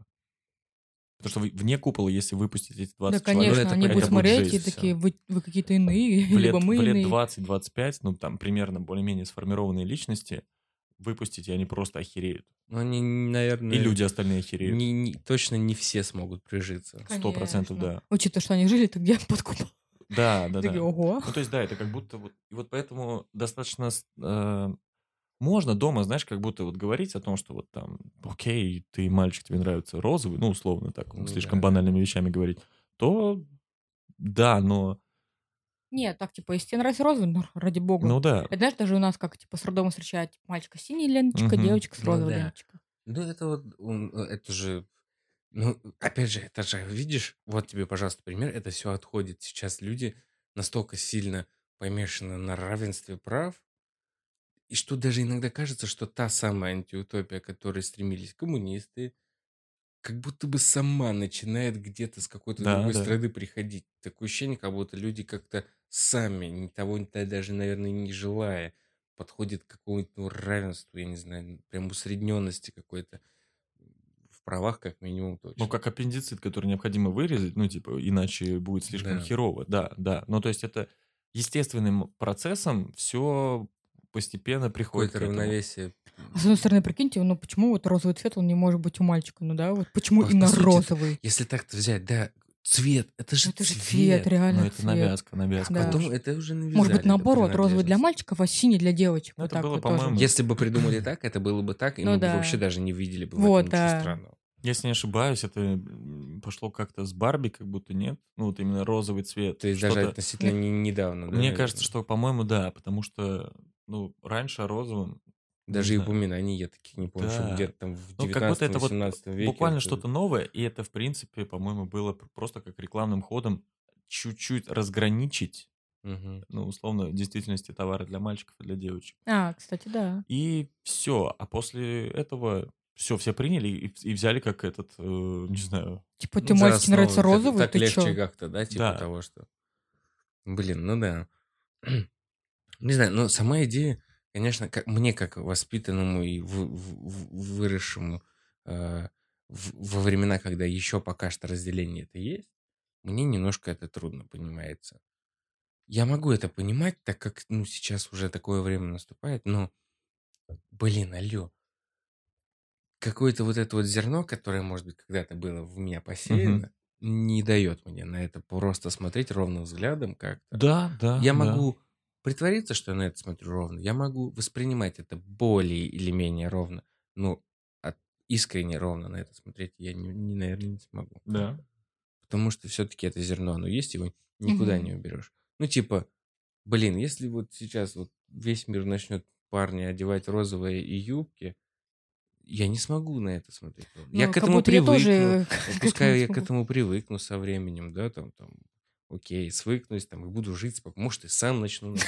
[SPEAKER 1] Потому что вы- вне купола, если выпустить эти 20
[SPEAKER 2] Да,
[SPEAKER 1] человек,
[SPEAKER 2] конечно,
[SPEAKER 3] это
[SPEAKER 2] они будут
[SPEAKER 1] это будет
[SPEAKER 2] смотреть и такие, вы, вы какие-то иные, *laughs*
[SPEAKER 1] в лет,
[SPEAKER 2] либо мы
[SPEAKER 1] в лет
[SPEAKER 2] иные.
[SPEAKER 1] 20-25, ну, там, примерно более-менее сформированные личности, выпустить, и они просто охереют.
[SPEAKER 3] Ну, они, наверное...
[SPEAKER 1] И люди остальные охереют.
[SPEAKER 3] не- не- точно не все смогут прижиться.
[SPEAKER 1] Сто процентов, да.
[SPEAKER 2] Учитывая, что они жили-то где под куполом.
[SPEAKER 1] Да, да, да.
[SPEAKER 2] ого.
[SPEAKER 1] Ну, то есть, да, это как будто вот... И вот поэтому достаточно... э, можно дома, знаешь, как будто вот говорить о том, что вот там, окей, ты мальчик, тебе нравится розовый, ну, условно так,
[SPEAKER 3] Ну
[SPEAKER 1] слишком
[SPEAKER 3] да.
[SPEAKER 1] банальными вещами говорить, то да, но...
[SPEAKER 2] Нет, так, типа, если тебе нравится розовый, ну, ради бога.
[SPEAKER 1] Ну да.
[SPEAKER 2] Это знаешь, даже у нас как, типа, с роддома встречать мальчика с синей ленточкой,
[SPEAKER 1] Мгм.
[SPEAKER 2] девочка с
[SPEAKER 3] Ну
[SPEAKER 2] розовой
[SPEAKER 3] да.
[SPEAKER 2] ленточкой.
[SPEAKER 3] Ну, это вот, э, это же, ну, опять же, это же, видишь, вот тебе, пожалуйста, пример, это все отходит. Сейчас люди настолько сильно помешаны на равенстве прав, и что даже иногда кажется, что та самая антиутопия, к которой стремились коммунисты, как будто бы сама начинает где-то с какой-то
[SPEAKER 1] Да,
[SPEAKER 3] другой
[SPEAKER 1] да.
[SPEAKER 3] страны приходить. Такое ощущение, как будто люди как-то сами, ни того ни- даже, наверное, не желая, подходят к какому-то ну, равенству, я не знаю, прям усредненности какой-то в правах, как минимум, точно.
[SPEAKER 1] Ну, как аппендицит, который необходимо вырезать, ну, типа, иначе будет слишком
[SPEAKER 3] Да.
[SPEAKER 1] херово. Да, да. Ну, то есть это естественным процессом все постепенно приходит
[SPEAKER 3] Какое-то
[SPEAKER 1] к этому.
[SPEAKER 3] равновесие.
[SPEAKER 2] А с одной стороны, прикиньте, ну почему вот розовый цвет, он не может быть у мальчика, ну да? Вот почему
[SPEAKER 3] По- по
[SPEAKER 2] именно
[SPEAKER 3] сути,
[SPEAKER 2] розовый?
[SPEAKER 3] Если так-то взять, да, цвет, это же
[SPEAKER 2] Это же
[SPEAKER 3] цвет.
[SPEAKER 2] реально
[SPEAKER 1] Ну, это
[SPEAKER 2] цвет.
[SPEAKER 1] навязка, навязка.
[SPEAKER 2] Да.
[SPEAKER 3] Потом
[SPEAKER 1] больше.
[SPEAKER 3] это уже навязали.
[SPEAKER 2] Может быть,
[SPEAKER 3] эту
[SPEAKER 2] наоборот, розовый для
[SPEAKER 3] принадлежность.
[SPEAKER 2] мальчиков, а синий для девочек.
[SPEAKER 1] Ну,
[SPEAKER 2] Вот
[SPEAKER 1] это
[SPEAKER 2] так
[SPEAKER 1] было,
[SPEAKER 2] вот тоже.
[SPEAKER 1] по-моему,
[SPEAKER 3] Если бы придумали *clears throat* так, это было бы так, и
[SPEAKER 2] Ну
[SPEAKER 3] мы бы
[SPEAKER 2] да.
[SPEAKER 3] вообще даже не видели бы в
[SPEAKER 2] Вот,
[SPEAKER 3] этом ничего
[SPEAKER 2] да.
[SPEAKER 3] странного.
[SPEAKER 1] Если не ошибаюсь, это м, пошло как-то с Барби, как будто нет. Ну, вот именно розовый цвет.
[SPEAKER 3] То есть даже
[SPEAKER 1] Что-то-
[SPEAKER 3] относительно не- недавно, да,
[SPEAKER 1] Мне
[SPEAKER 3] наверное?
[SPEAKER 1] кажется, что, по-моему, да, потому что, ну, раньше не
[SPEAKER 3] Даже и упоминаний я таких не помню,
[SPEAKER 1] Да.
[SPEAKER 3] где-то там в
[SPEAKER 1] Ну, как будто это вот
[SPEAKER 3] 19-18 веке.
[SPEAKER 1] буквально
[SPEAKER 3] это-
[SPEAKER 1] что-то новое, и это, в принципе, по-моему, было пр- просто как рекламным ходом чуть-чуть разграничить,
[SPEAKER 3] Мгм.
[SPEAKER 1] ну, условно, в действительности товары для мальчиков и для девочек.
[SPEAKER 2] А, кстати, да.
[SPEAKER 1] И все. А после этого все, все приняли и, и взяли как этот, э, не знаю,
[SPEAKER 2] Типа,
[SPEAKER 3] Ну,
[SPEAKER 2] ты
[SPEAKER 3] за
[SPEAKER 2] мальчик
[SPEAKER 3] основу.
[SPEAKER 2] нравится
[SPEAKER 3] Так-
[SPEAKER 2] розовый,
[SPEAKER 3] Так
[SPEAKER 2] ты
[SPEAKER 3] легче
[SPEAKER 2] чё?
[SPEAKER 3] как-то, да, типа
[SPEAKER 1] Да.
[SPEAKER 3] того, что... Блин, ну да. Не знаю, но сама идея, конечно, как, мне как воспитанному и в- в- выросшему э, в- во времена, когда еще пока что разделение это есть, мне немножко это трудно понимается. Я могу это понимать, так как, ну, сейчас уже такое время наступает, но, блин, алло, какое-то вот это вот зерно, которое, может быть, когда-то было в меня посеяно, не дает мне на это просто смотреть ровным взглядом как-то.
[SPEAKER 1] Да, да.
[SPEAKER 3] Я
[SPEAKER 1] да.
[SPEAKER 3] могу притвориться, что я на это смотрю ровно. Я могу воспринимать это более или менее ровно. Но от- искренне ровно на это смотреть я, не, не, наверное, не смогу.
[SPEAKER 1] Да.
[SPEAKER 3] Потому что все-таки это зерно, оно есть, его никуда
[SPEAKER 2] Мгм.
[SPEAKER 3] не уберешь. Ну, типа, Блин, если вот сейчас вот весь мир начнет парни одевать розовые и юбки, я не смогу на это смотреть. я
[SPEAKER 2] Ну,
[SPEAKER 3] к
[SPEAKER 2] как
[SPEAKER 3] этому
[SPEAKER 2] будто я
[SPEAKER 3] привыкну.
[SPEAKER 2] тоже *laughs* к
[SPEAKER 3] Ну, Пускай я к этому привыкну со временем, да, там, там, окей, свыкнусь, там, и буду жить спокойно. Может, и сам начну носить.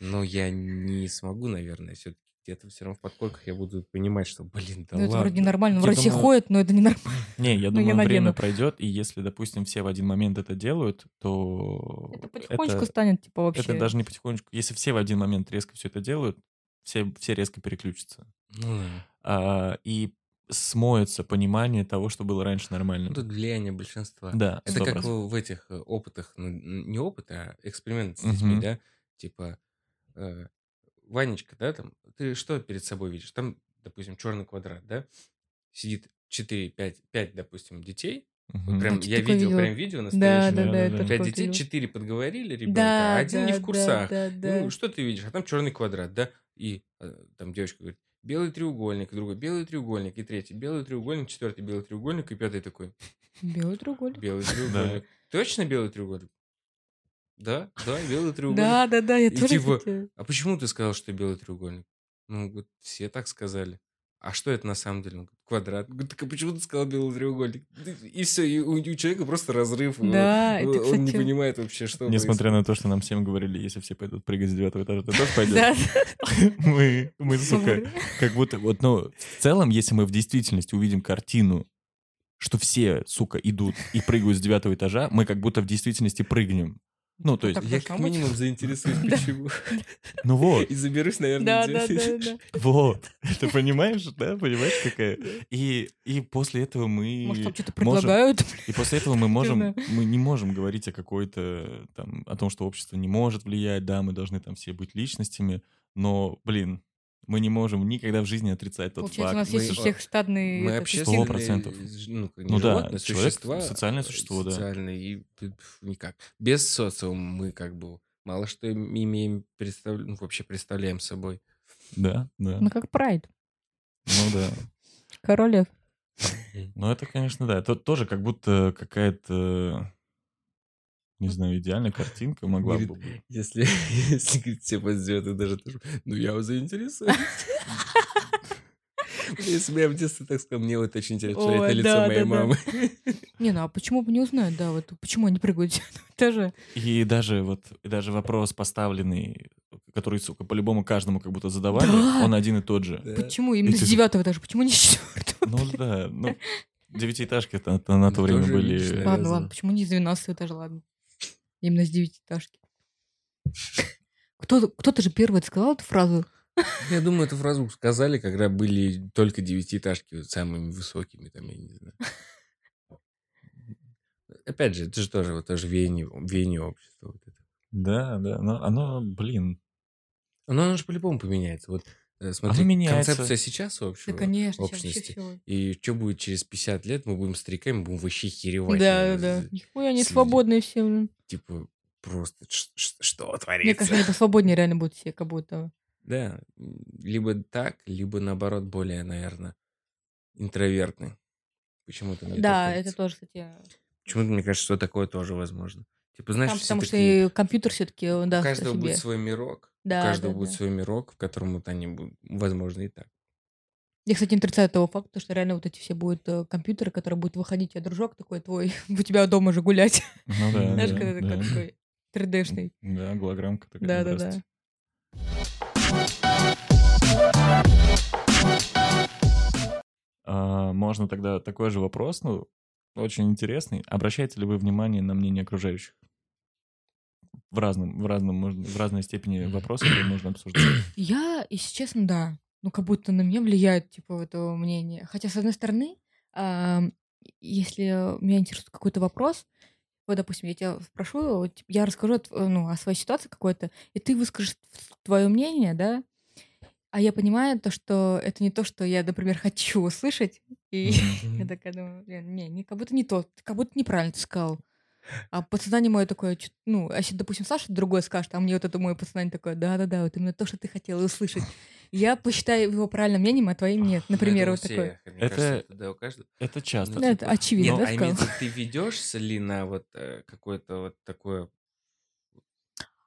[SPEAKER 3] Но я не смогу, наверное, все-таки где-то все равно в подкорках я буду понимать, что, блин, да
[SPEAKER 2] Ну, это вроде
[SPEAKER 3] ладно.
[SPEAKER 2] нормально. Вроде все
[SPEAKER 1] думаю-
[SPEAKER 2] ходят, но это не нормально. *laughs*
[SPEAKER 1] Не, я
[SPEAKER 2] я
[SPEAKER 1] думаю, время
[SPEAKER 2] надену.
[SPEAKER 1] пройдет, и если, допустим, все в один момент это делают, то
[SPEAKER 2] Это потихонечку
[SPEAKER 1] это,
[SPEAKER 2] станет, типа, вообще.
[SPEAKER 1] это даже не потихонечку. Если все в один момент резко все это делают, все, все резко переключатся.
[SPEAKER 3] Ну, да.
[SPEAKER 1] А, и смоется понимание того, что было раньше нормально.
[SPEAKER 3] Ну, тут влияние большинства.
[SPEAKER 1] Да,
[SPEAKER 3] Это как
[SPEAKER 1] 100%.
[SPEAKER 3] в в этих э, опытах, ну, не опыты, а эксперименты с детьми,
[SPEAKER 1] Мгм.
[SPEAKER 3] да? Типа, э, Ванечка, да, там, ты что перед собой видишь? Там, допустим, черный квадрат, да? Сидит 4, 5, 5, допустим, детей. Вот
[SPEAKER 1] Мгм.
[SPEAKER 3] прям,
[SPEAKER 2] А
[SPEAKER 3] я видел
[SPEAKER 2] видела?
[SPEAKER 3] прям видео
[SPEAKER 2] Да,
[SPEAKER 3] настоящее.
[SPEAKER 2] да,
[SPEAKER 1] Да,
[SPEAKER 2] да,
[SPEAKER 1] да, да.
[SPEAKER 2] такое
[SPEAKER 3] детей, четыре подговорили ребенка,
[SPEAKER 2] Да,
[SPEAKER 3] а один не
[SPEAKER 2] да,
[SPEAKER 3] в курсах.
[SPEAKER 2] Да, да,
[SPEAKER 3] Ну,
[SPEAKER 2] да.
[SPEAKER 3] что ты видишь? А там черный квадрат, да? И э, там девочка говорит, белый треугольник, другой белый треугольник, и третий белый треугольник, четвертый белый треугольник, и пятый такой,
[SPEAKER 2] Белый треугольник.
[SPEAKER 3] белый *laughs* треугольник. Точно белый треугольник? Да, да, белый треугольник.
[SPEAKER 2] Да, да, да, я
[SPEAKER 3] И
[SPEAKER 2] тоже
[SPEAKER 3] типа,
[SPEAKER 2] хотела.
[SPEAKER 3] А почему ты сказал, что белый треугольник? Ну, вот все так сказали. А что это на самом деле? Он говорит, Квадрат. Говорит, так а почему ты сказал белый треугольник? И все, и у, у человека просто разрыв. он-
[SPEAKER 2] Да, это,
[SPEAKER 3] он, не
[SPEAKER 2] кстати,
[SPEAKER 3] понимает вообще, что
[SPEAKER 1] Несмотря на то, что нам всем говорили, если все пойдут прыгать с девятого этажа, ты тоже пойдешь? *laughs* Мы, мы, сука, как будто, вот, ну, в целом, если мы в действительности увидим картину, что все, сука, идут и прыгают с девятого этажа, мы как будто в действительности прыгнем. Ну, то есть,
[SPEAKER 2] Так
[SPEAKER 3] Я как минимум заинтересуюсь, *laughs* почему.
[SPEAKER 1] ну вот,
[SPEAKER 3] И заберусь, наверное,
[SPEAKER 2] Да, да, да, да.
[SPEAKER 1] вот. Ты понимаешь, да? Понимаешь, какая? И, и после этого мы...
[SPEAKER 2] Может, там что-то предлагают?
[SPEAKER 1] И после этого мы можем, мы не можем говорить о какой-то там, о том, что общество не может влиять, да, мы должны там все быть личностями, но, блин, мы не можем никогда в жизни отрицать тот
[SPEAKER 2] Получается, у
[SPEAKER 1] факт.
[SPEAKER 2] нас есть у
[SPEAKER 3] Мы-
[SPEAKER 2] всех стадные...
[SPEAKER 3] Мы общественные,
[SPEAKER 1] 100%.
[SPEAKER 3] ж- ну,
[SPEAKER 1] Ну да,
[SPEAKER 3] животные,
[SPEAKER 1] человек
[SPEAKER 3] существа.
[SPEAKER 1] социальное
[SPEAKER 3] э,
[SPEAKER 1] существо, да.
[SPEAKER 3] Социальные, и никак. Без социума мы как бы мало что им- имеем, представ- ну, вообще представляем собой.
[SPEAKER 1] Да, да.
[SPEAKER 2] Ну, как прайд.
[SPEAKER 1] Ну да.
[SPEAKER 2] Король.
[SPEAKER 1] Ну это, конечно, да. Это тоже как будто какая-то, не знаю, идеальная картинка могла бы
[SPEAKER 3] Говорит,
[SPEAKER 1] быть.
[SPEAKER 3] Если, *laughs* если говорит, все подзет, и даже тоже, ну я заинтересуюсь. *laughs* Если бы я в детстве так сказал, мне вот очень интересно
[SPEAKER 2] Ой,
[SPEAKER 3] лицо
[SPEAKER 2] да,
[SPEAKER 3] моей
[SPEAKER 2] да, да.
[SPEAKER 3] мамы. *laughs*
[SPEAKER 2] Не, ну а почему бы не узнать, да, вот почему они прыгают тоже.
[SPEAKER 1] И даже вот, даже вопрос поставленный, который, сука, по-любому каждому как будто задавали,
[SPEAKER 2] Да.
[SPEAKER 1] он один и тот же.
[SPEAKER 3] Да.
[SPEAKER 2] Почему именно с
[SPEAKER 1] ты-
[SPEAKER 2] девятого этажа? Почему не с четвертого?
[SPEAKER 1] Ну да, ну, девятиэтажки это это на то время
[SPEAKER 3] Тоже
[SPEAKER 1] были...
[SPEAKER 2] Ладно, ладно, почему не с двенадцатого этажа, ладно. Именно с девятиэтажки. Кто-то, кто-то же первый сказал эту фразу.
[SPEAKER 3] Я думаю, эту фразу сказали, когда были только девятиэтажки вот самыми высокими, там, я не знаю. Опять же, это же тоже, вот, тоже веяние, веяние общества. Вот это.
[SPEAKER 1] Да, да, но оно, блин,
[SPEAKER 3] Но оно же по-любому поменяется. Вот э, смотри,
[SPEAKER 1] меняется.
[SPEAKER 3] концепция сейчас
[SPEAKER 2] Да,
[SPEAKER 3] общего,
[SPEAKER 2] конечно, вообще
[SPEAKER 3] общности.
[SPEAKER 2] всё.
[SPEAKER 3] И что будет через 50 лет, мы будем стариками, будем вообще херевать.
[SPEAKER 2] Да,
[SPEAKER 3] э,
[SPEAKER 2] да. Нихуя они
[SPEAKER 3] с-
[SPEAKER 2] свободные все.
[SPEAKER 3] Типа, просто что
[SPEAKER 2] Мне
[SPEAKER 3] творится?
[SPEAKER 2] кажется, они *laughs* посвободнее реально будут все, как будто.
[SPEAKER 3] Да, либо так, либо наоборот более, наверное, интровертны. Почему-то мне
[SPEAKER 2] Да, это тоже, кстати.
[SPEAKER 3] Почему-то мне кажется, что такое тоже возможно. Типа, знаешь,
[SPEAKER 2] Там, потому что и компьютер все-таки он
[SPEAKER 3] у
[SPEAKER 2] даст о
[SPEAKER 3] каждого будет свой мирок,
[SPEAKER 2] Да,
[SPEAKER 3] у каждого
[SPEAKER 2] да,
[SPEAKER 3] будет
[SPEAKER 2] да.
[SPEAKER 3] свой мирок, в котором вот они будут, возможно, и так.
[SPEAKER 2] Я, кстати, не отрицаю того факта, что реально вот эти все будут э, компьютеры, которые будут выходить, а дружок такой твой, *laughs* у тебя дома же гулять.
[SPEAKER 1] ну да,
[SPEAKER 2] Знаешь,
[SPEAKER 1] да,
[SPEAKER 2] когда ты
[SPEAKER 1] да.
[SPEAKER 2] как такой 3D-шный.
[SPEAKER 1] Да, голограммка такая.
[SPEAKER 2] Да-да-да.
[SPEAKER 1] А, Можно тогда такой же вопрос, ну, очень интересный. Обращаете ли вы внимание на мнение окружающих? В разном, в разном, можно, в разной степени вопросы которые можно обсуждать.
[SPEAKER 2] Я, если честно, да. Ну, как будто на меня влияет, типа, это мнение. Хотя, с одной стороны, ам, если меня интересует какой-то вопрос, вот, допустим, я тебя спрошу, я расскажу от- ну, о своей ситуации какой-то, и ты выскажешь твое мнение, да, а я понимаю то, что это не то, что я, например, хочу услышать, и *laughs* я такая думаю, блин, не, не, как будто не то, как будто неправильно ты сказал. А подсознание мое такое, ну, а если, допустим, Саша другой скажет, а мне вот это мое подсознание такое, да-да-да, вот именно то, что ты хотела услышать. *laughs* Я посчитаю его правильным мнением, а твоим нет. Например,
[SPEAKER 3] Ну,
[SPEAKER 2] вот такое.
[SPEAKER 1] Это-
[SPEAKER 3] кажется, да, у каждого.
[SPEAKER 1] Это часто.
[SPEAKER 3] Ну,
[SPEAKER 2] Да, это
[SPEAKER 3] типа,
[SPEAKER 2] очевидно,
[SPEAKER 3] а имеется, ты ведешься ли на вот э, какое-то вот такое...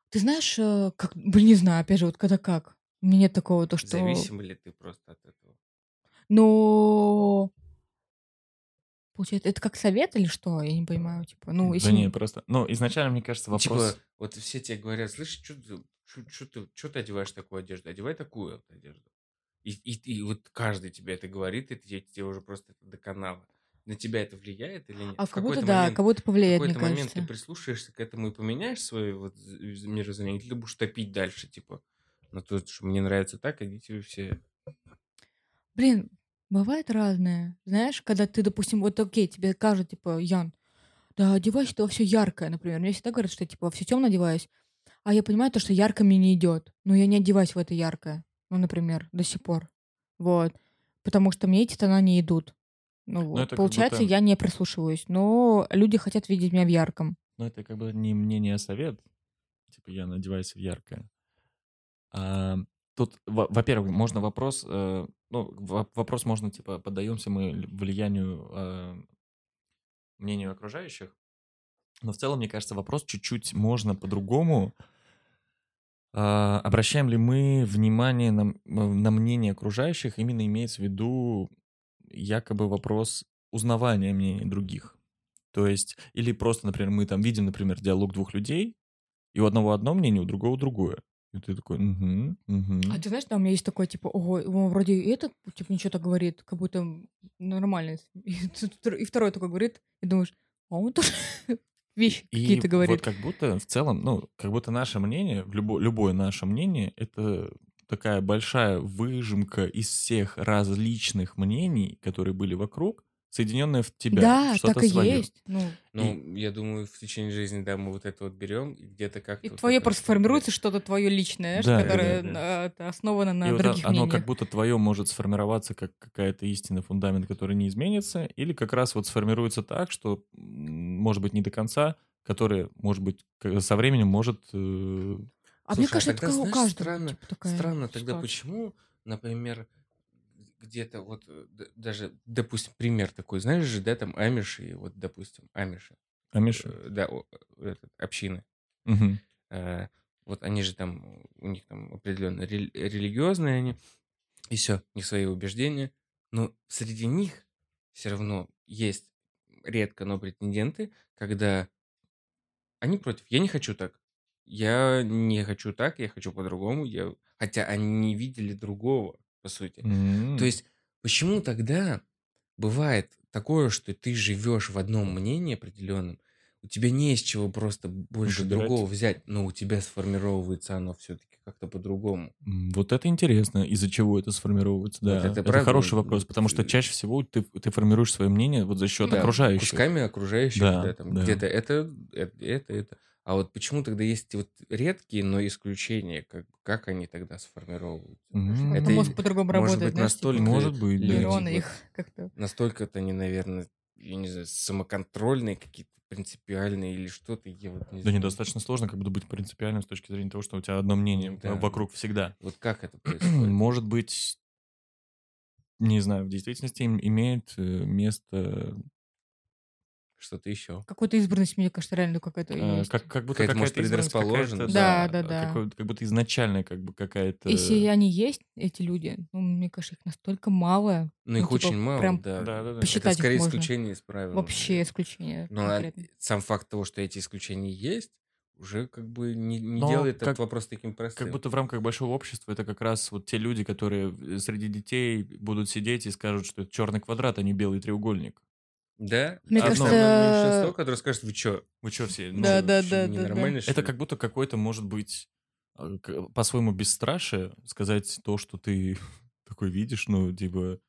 [SPEAKER 2] Ты знаешь, э, как, блин, не знаю, опять же, вот когда как. У меня нет такого, то что...
[SPEAKER 3] Зависим ли ты просто от этого?
[SPEAKER 2] Но... Получается, это как совет или что? Я не понимаю, типа, ну, если...
[SPEAKER 1] Да не, просто... Ну, изначально, мне кажется,
[SPEAKER 3] Ну,
[SPEAKER 1] вопрос...
[SPEAKER 3] Типа, вот все тебе говорят, слышь, что ты, чё- чё ты, чё ты одеваешь такую одежду? Одевай такую вот одежду. И, и, и вот каждый тебе это говорит, и ты, тебе уже просто это доконало. На тебя это влияет или нет?
[SPEAKER 2] А
[SPEAKER 3] В
[SPEAKER 2] как будто,
[SPEAKER 3] какой-то
[SPEAKER 2] да,
[SPEAKER 3] момент-
[SPEAKER 2] как будто
[SPEAKER 3] в
[SPEAKER 2] повлияет, мне
[SPEAKER 3] какой-то момент
[SPEAKER 2] кажется.
[SPEAKER 3] ты прислушаешься к этому и поменяешь свое вот мировоззрение, или ты будешь топить дальше, типа, на то, что мне нравится так, идите вы все.
[SPEAKER 2] Блин, бывает разное. Знаешь, когда ты, допустим, вот окей, тебе кажут, типа, Ян, да одевайся ты во все яркое, например. Мне всегда говорят, что я, типа, во все темно одеваюсь, а я понимаю то, что ярко мне не идет. Но я не одеваюсь в это яркое. Ну, например, до сих пор. Вот. Потому что мне эти тона не идут. Ну, вот.
[SPEAKER 1] это
[SPEAKER 2] Получается,
[SPEAKER 1] будто-
[SPEAKER 2] я не прислушиваюсь. Но люди хотят видеть меня в ярком.
[SPEAKER 1] Ну, это как бы не мнение, а совет. Типа, я надеваюсь в яркое. А, тут, во- во-первых, можно вопрос... э, ну, во- вопрос можно, типа, поддаемся мы ли- влиянию, э, мнению окружающих. Но в целом, мне кажется, вопрос чуть-чуть можно по-другому. А, обращаем ли мы внимание на, на мнение окружающих? Именно имеется в виду якобы вопрос узнавания мнений других. То есть, или просто, например, мы там видим, например, диалог двух людей, и у одного одно мнение, у другого другое. И ты такой, угу, угу.
[SPEAKER 2] А ты знаешь, да, у меня есть такое, типа, ого, он вроде и этот, типа, ничего так говорит, как будто нормально. *laughs* И, и второй такой говорит, и думаешь, а он тоже *laughs* вещи какие-то говорит.
[SPEAKER 1] вот как будто в целом, ну, как будто наше мнение, любо- любое наше мнение, это такая большая выжимка из всех различных мнений, которые были вокруг, соединенная в тебя.
[SPEAKER 2] да,
[SPEAKER 1] что-то
[SPEAKER 2] так и
[SPEAKER 1] своё.
[SPEAKER 2] есть. Ну,
[SPEAKER 3] Ну, я думаю, в течение жизни, да, мы вот это вот берем, и где-то как-то...
[SPEAKER 2] и
[SPEAKER 3] вот
[SPEAKER 2] твое просто
[SPEAKER 3] вот
[SPEAKER 2] формируется что-то твое личное,
[SPEAKER 1] Да, да,
[SPEAKER 2] которое
[SPEAKER 3] да,
[SPEAKER 2] э, это основано на
[SPEAKER 1] И вот
[SPEAKER 2] других
[SPEAKER 1] оно
[SPEAKER 2] мнениях.
[SPEAKER 1] как будто твое может сформироваться как какая-то истина, фундамент, который не изменится, или как раз вот сформируется так, что, может быть, не до конца, который, может быть, со временем может... э,
[SPEAKER 2] а мне
[SPEAKER 3] Слушай,
[SPEAKER 2] кажется,
[SPEAKER 3] тогда,
[SPEAKER 2] это у
[SPEAKER 3] знаешь,
[SPEAKER 2] каждого
[SPEAKER 3] странно,
[SPEAKER 2] типа, такая
[SPEAKER 3] странно тогда почему, например, где-то вот, э, даже, допустим, пример такой, знаешь же, да, там амиши, вот, допустим, амиши,
[SPEAKER 1] Амиш?
[SPEAKER 3] э, да, этот, общины,
[SPEAKER 1] Мгм.
[SPEAKER 3] э, вот они же там, у них там определенно рели- религиозные они, и все, них свои убеждения, но среди них все равно есть редко, но претенденты, когда они против. Я не хочу так. Я не хочу так, я хочу по-другому. Я... Хотя они не видели другого, по сути.
[SPEAKER 1] М.
[SPEAKER 3] То есть, почему тогда бывает такое, что ты живешь в одном мнении определенном, у тебя не из чего просто больше
[SPEAKER 1] Выбирать.
[SPEAKER 3] другого взять, но у тебя сформировывается оно все-таки как-то по-другому.
[SPEAKER 1] Вот это интересно, из-за чего это сформировывается,
[SPEAKER 3] Вот
[SPEAKER 1] да.
[SPEAKER 3] это
[SPEAKER 1] это
[SPEAKER 3] правда,
[SPEAKER 1] хороший
[SPEAKER 3] вот,
[SPEAKER 1] вопрос, потому что чаще всего ты, ты формируешь свое мнение вот за счет
[SPEAKER 3] Да,
[SPEAKER 1] окружающих.
[SPEAKER 3] Кусками окружающих,
[SPEAKER 1] Да,
[SPEAKER 3] да, там
[SPEAKER 1] да.
[SPEAKER 3] где-то это, это, это, это. А вот почему тогда есть вот редкие, но исключения, как, как они тогда сформировываются?
[SPEAKER 1] М.
[SPEAKER 2] Это мозг по-другому
[SPEAKER 3] может
[SPEAKER 2] работает,
[SPEAKER 3] быть,
[SPEAKER 2] типа,
[SPEAKER 3] настолько
[SPEAKER 1] Может быть, да.
[SPEAKER 2] нейроны
[SPEAKER 3] вот
[SPEAKER 2] их как-то...
[SPEAKER 3] настолько-то они, наверное, я не знаю, самоконтрольные какие-то, принципиальные или что-то, я вот не
[SPEAKER 1] Да
[SPEAKER 3] знаю.
[SPEAKER 1] недостаточно сложно как будто быть принципиальным с точки зрения того, что у тебя одно мнение
[SPEAKER 3] Да.
[SPEAKER 1] вокруг всегда.
[SPEAKER 3] Вот как это *clears throat* происходит?
[SPEAKER 1] Может быть, не знаю, в действительности им- имеет э, место
[SPEAKER 3] Что-то еще.
[SPEAKER 2] Какой-то избранность, мне кажется, реально какая-то есть.
[SPEAKER 1] как, как будто
[SPEAKER 3] Какая-то, может,
[SPEAKER 1] какая-то избранность, какая-то,
[SPEAKER 3] предрасположенность.
[SPEAKER 2] Да, да, да.
[SPEAKER 1] какой- как будто изначальная как бы какая-то...
[SPEAKER 2] Если они есть, эти люди, ну, мне кажется, их настолько мало.
[SPEAKER 3] Ну, их
[SPEAKER 2] Ну, типа,
[SPEAKER 3] очень мало,
[SPEAKER 2] прям
[SPEAKER 3] да.
[SPEAKER 1] Да, да, да.
[SPEAKER 2] посчитать
[SPEAKER 3] Это скорее
[SPEAKER 2] их можно.
[SPEAKER 3] исключение из правил.
[SPEAKER 2] Вообще исключение.
[SPEAKER 3] Но а,
[SPEAKER 2] конкретно.
[SPEAKER 3] сам факт того, что эти исключения есть, уже как бы не, не
[SPEAKER 1] Но
[SPEAKER 3] делает
[SPEAKER 1] как-
[SPEAKER 3] этот вопрос таким простым.
[SPEAKER 1] Как будто в рамках большого общества это как раз вот те люди, которые среди детей будут сидеть и скажут, что это черный квадрат, а не белый треугольник.
[SPEAKER 3] Да?
[SPEAKER 2] Мне
[SPEAKER 3] Одно
[SPEAKER 2] кажется-
[SPEAKER 3] большинство, которое скажет, вы что,
[SPEAKER 1] Вы что все? ну,
[SPEAKER 2] Да, да, да, да,
[SPEAKER 3] что
[SPEAKER 1] Это
[SPEAKER 3] ли?»
[SPEAKER 1] как будто какой-то, может быть, э, по-своему бесстрашие сказать то, что ты *laughs* такой видишь, ну, типа,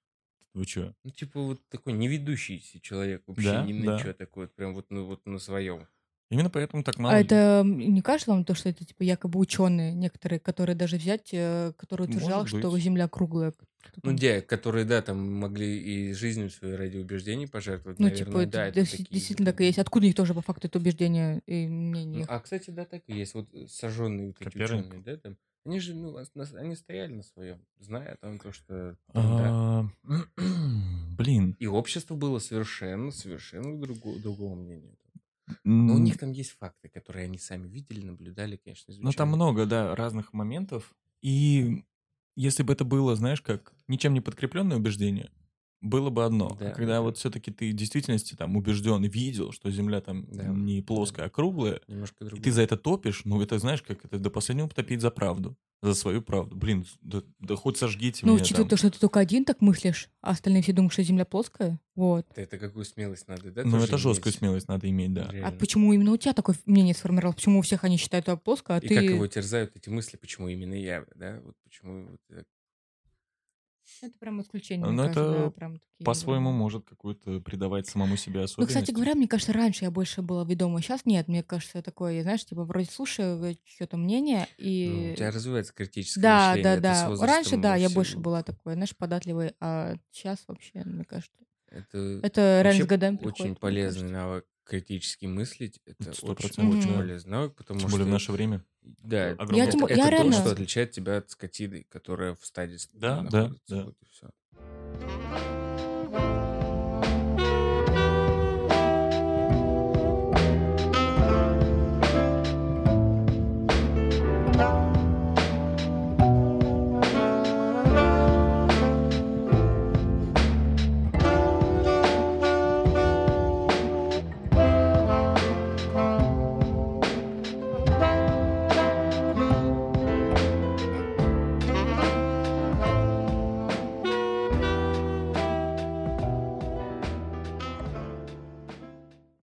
[SPEAKER 1] вы что?
[SPEAKER 3] Ну, типа вот такой неведущийся человек, вообще
[SPEAKER 1] Да,
[SPEAKER 3] ни на
[SPEAKER 1] да.
[SPEAKER 3] что такой, вот прям вот, ну, вот на своем.
[SPEAKER 1] Именно поэтому так мало...
[SPEAKER 2] А это не кажется вам то, что это типа якобы ученые некоторые, которые даже взять, э, который
[SPEAKER 1] Может
[SPEAKER 2] утверждал, что. Земля круглая?
[SPEAKER 3] Ну, где, которые, да, там могли и жизнью своей ради убеждений пожертвовать,
[SPEAKER 2] Ну,
[SPEAKER 3] наверное,
[SPEAKER 2] типа, это
[SPEAKER 3] да, это
[SPEAKER 2] дес-
[SPEAKER 3] такие
[SPEAKER 2] действительно так и есть. Откуда у них тоже по факту это убеждение и мнение?
[SPEAKER 3] Ну, а, кстати, да, так и есть. Вот сожженные вот эти
[SPEAKER 1] Коперник.
[SPEAKER 3] ученые, да, там, они же, ну, они стояли на своем, зная о том, то, что там, да.
[SPEAKER 1] А, *clears throat* Блин,
[SPEAKER 3] И общество было совершенно, совершенно другого, другого мнения. Но у них там есть факты, которые они сами видели, наблюдали, конечно,
[SPEAKER 1] Ну, там
[SPEAKER 3] изучали.
[SPEAKER 1] много, да, разных моментов. И если бы это было, знаешь, как ничем не подкрепленное убеждение, было бы одно.
[SPEAKER 3] Да,
[SPEAKER 1] а когда
[SPEAKER 3] да.
[SPEAKER 1] вот все-таки ты в действительности там убежден и видел, что Земля там
[SPEAKER 3] Да,
[SPEAKER 1] не
[SPEAKER 3] да.
[SPEAKER 1] плоская, а круглая,
[SPEAKER 3] Немножко
[SPEAKER 1] и ты за это топишь, ну это знаешь, как это до последнего топить за правду, за свою правду. Блин, да, да хоть сожгите
[SPEAKER 2] Ну,
[SPEAKER 1] меня
[SPEAKER 2] учитывая
[SPEAKER 1] там.
[SPEAKER 2] то, что ты только один так мыслишь, а остальные все думают, что Земля плоская. Вот.
[SPEAKER 3] Это какую смелость надо, да?
[SPEAKER 1] Ну это жесткую
[SPEAKER 3] иметь?
[SPEAKER 1] смелость надо иметь, да.
[SPEAKER 2] А
[SPEAKER 3] Реально.
[SPEAKER 2] почему именно у тебя такое мнение сформировалось? Почему у всех они считают это плоско, а
[SPEAKER 3] И
[SPEAKER 2] ты...
[SPEAKER 3] как его терзают эти мысли, почему именно я, да? Вот почему вот это-
[SPEAKER 2] Это прям исключение,
[SPEAKER 1] Ну,
[SPEAKER 2] кажется,
[SPEAKER 1] это
[SPEAKER 2] да, прям такие,
[SPEAKER 1] По-своему
[SPEAKER 2] да.
[SPEAKER 1] может какую-то придавать самому себе
[SPEAKER 2] Ну,
[SPEAKER 1] особенность.
[SPEAKER 2] кстати говоря, мне кажется, раньше я больше была ведома, сейчас нет. Мне кажется, такое, знаешь, типа вроде слушаю чьё-то мнение
[SPEAKER 3] ну,
[SPEAKER 2] и...
[SPEAKER 3] у тебя развивается критическое
[SPEAKER 2] Да,
[SPEAKER 3] мышление.
[SPEAKER 2] да, да.
[SPEAKER 3] возрастом
[SPEAKER 2] Раньше, да, я больше была такой, знаешь, податливой, а сейчас вообще, мне кажется,
[SPEAKER 3] Это,
[SPEAKER 2] это реально с годами
[SPEAKER 3] очень
[SPEAKER 2] приходит, мне
[SPEAKER 3] полезный
[SPEAKER 2] кажется.
[SPEAKER 3] навык критически мыслить. Это
[SPEAKER 1] Сто
[SPEAKER 3] очень,
[SPEAKER 1] процентов,
[SPEAKER 3] очень
[SPEAKER 2] да.
[SPEAKER 3] полезный навык, потому
[SPEAKER 1] Тем
[SPEAKER 3] что...
[SPEAKER 1] более в наше время.
[SPEAKER 3] Да,
[SPEAKER 1] Огромное
[SPEAKER 3] это,
[SPEAKER 2] тем-
[SPEAKER 3] это
[SPEAKER 2] я
[SPEAKER 3] то,
[SPEAKER 2] реально-
[SPEAKER 3] что отличает тебя от скотины, которая в стадии
[SPEAKER 1] Да, да,
[SPEAKER 3] находится.
[SPEAKER 1] да.
[SPEAKER 3] Вот и все.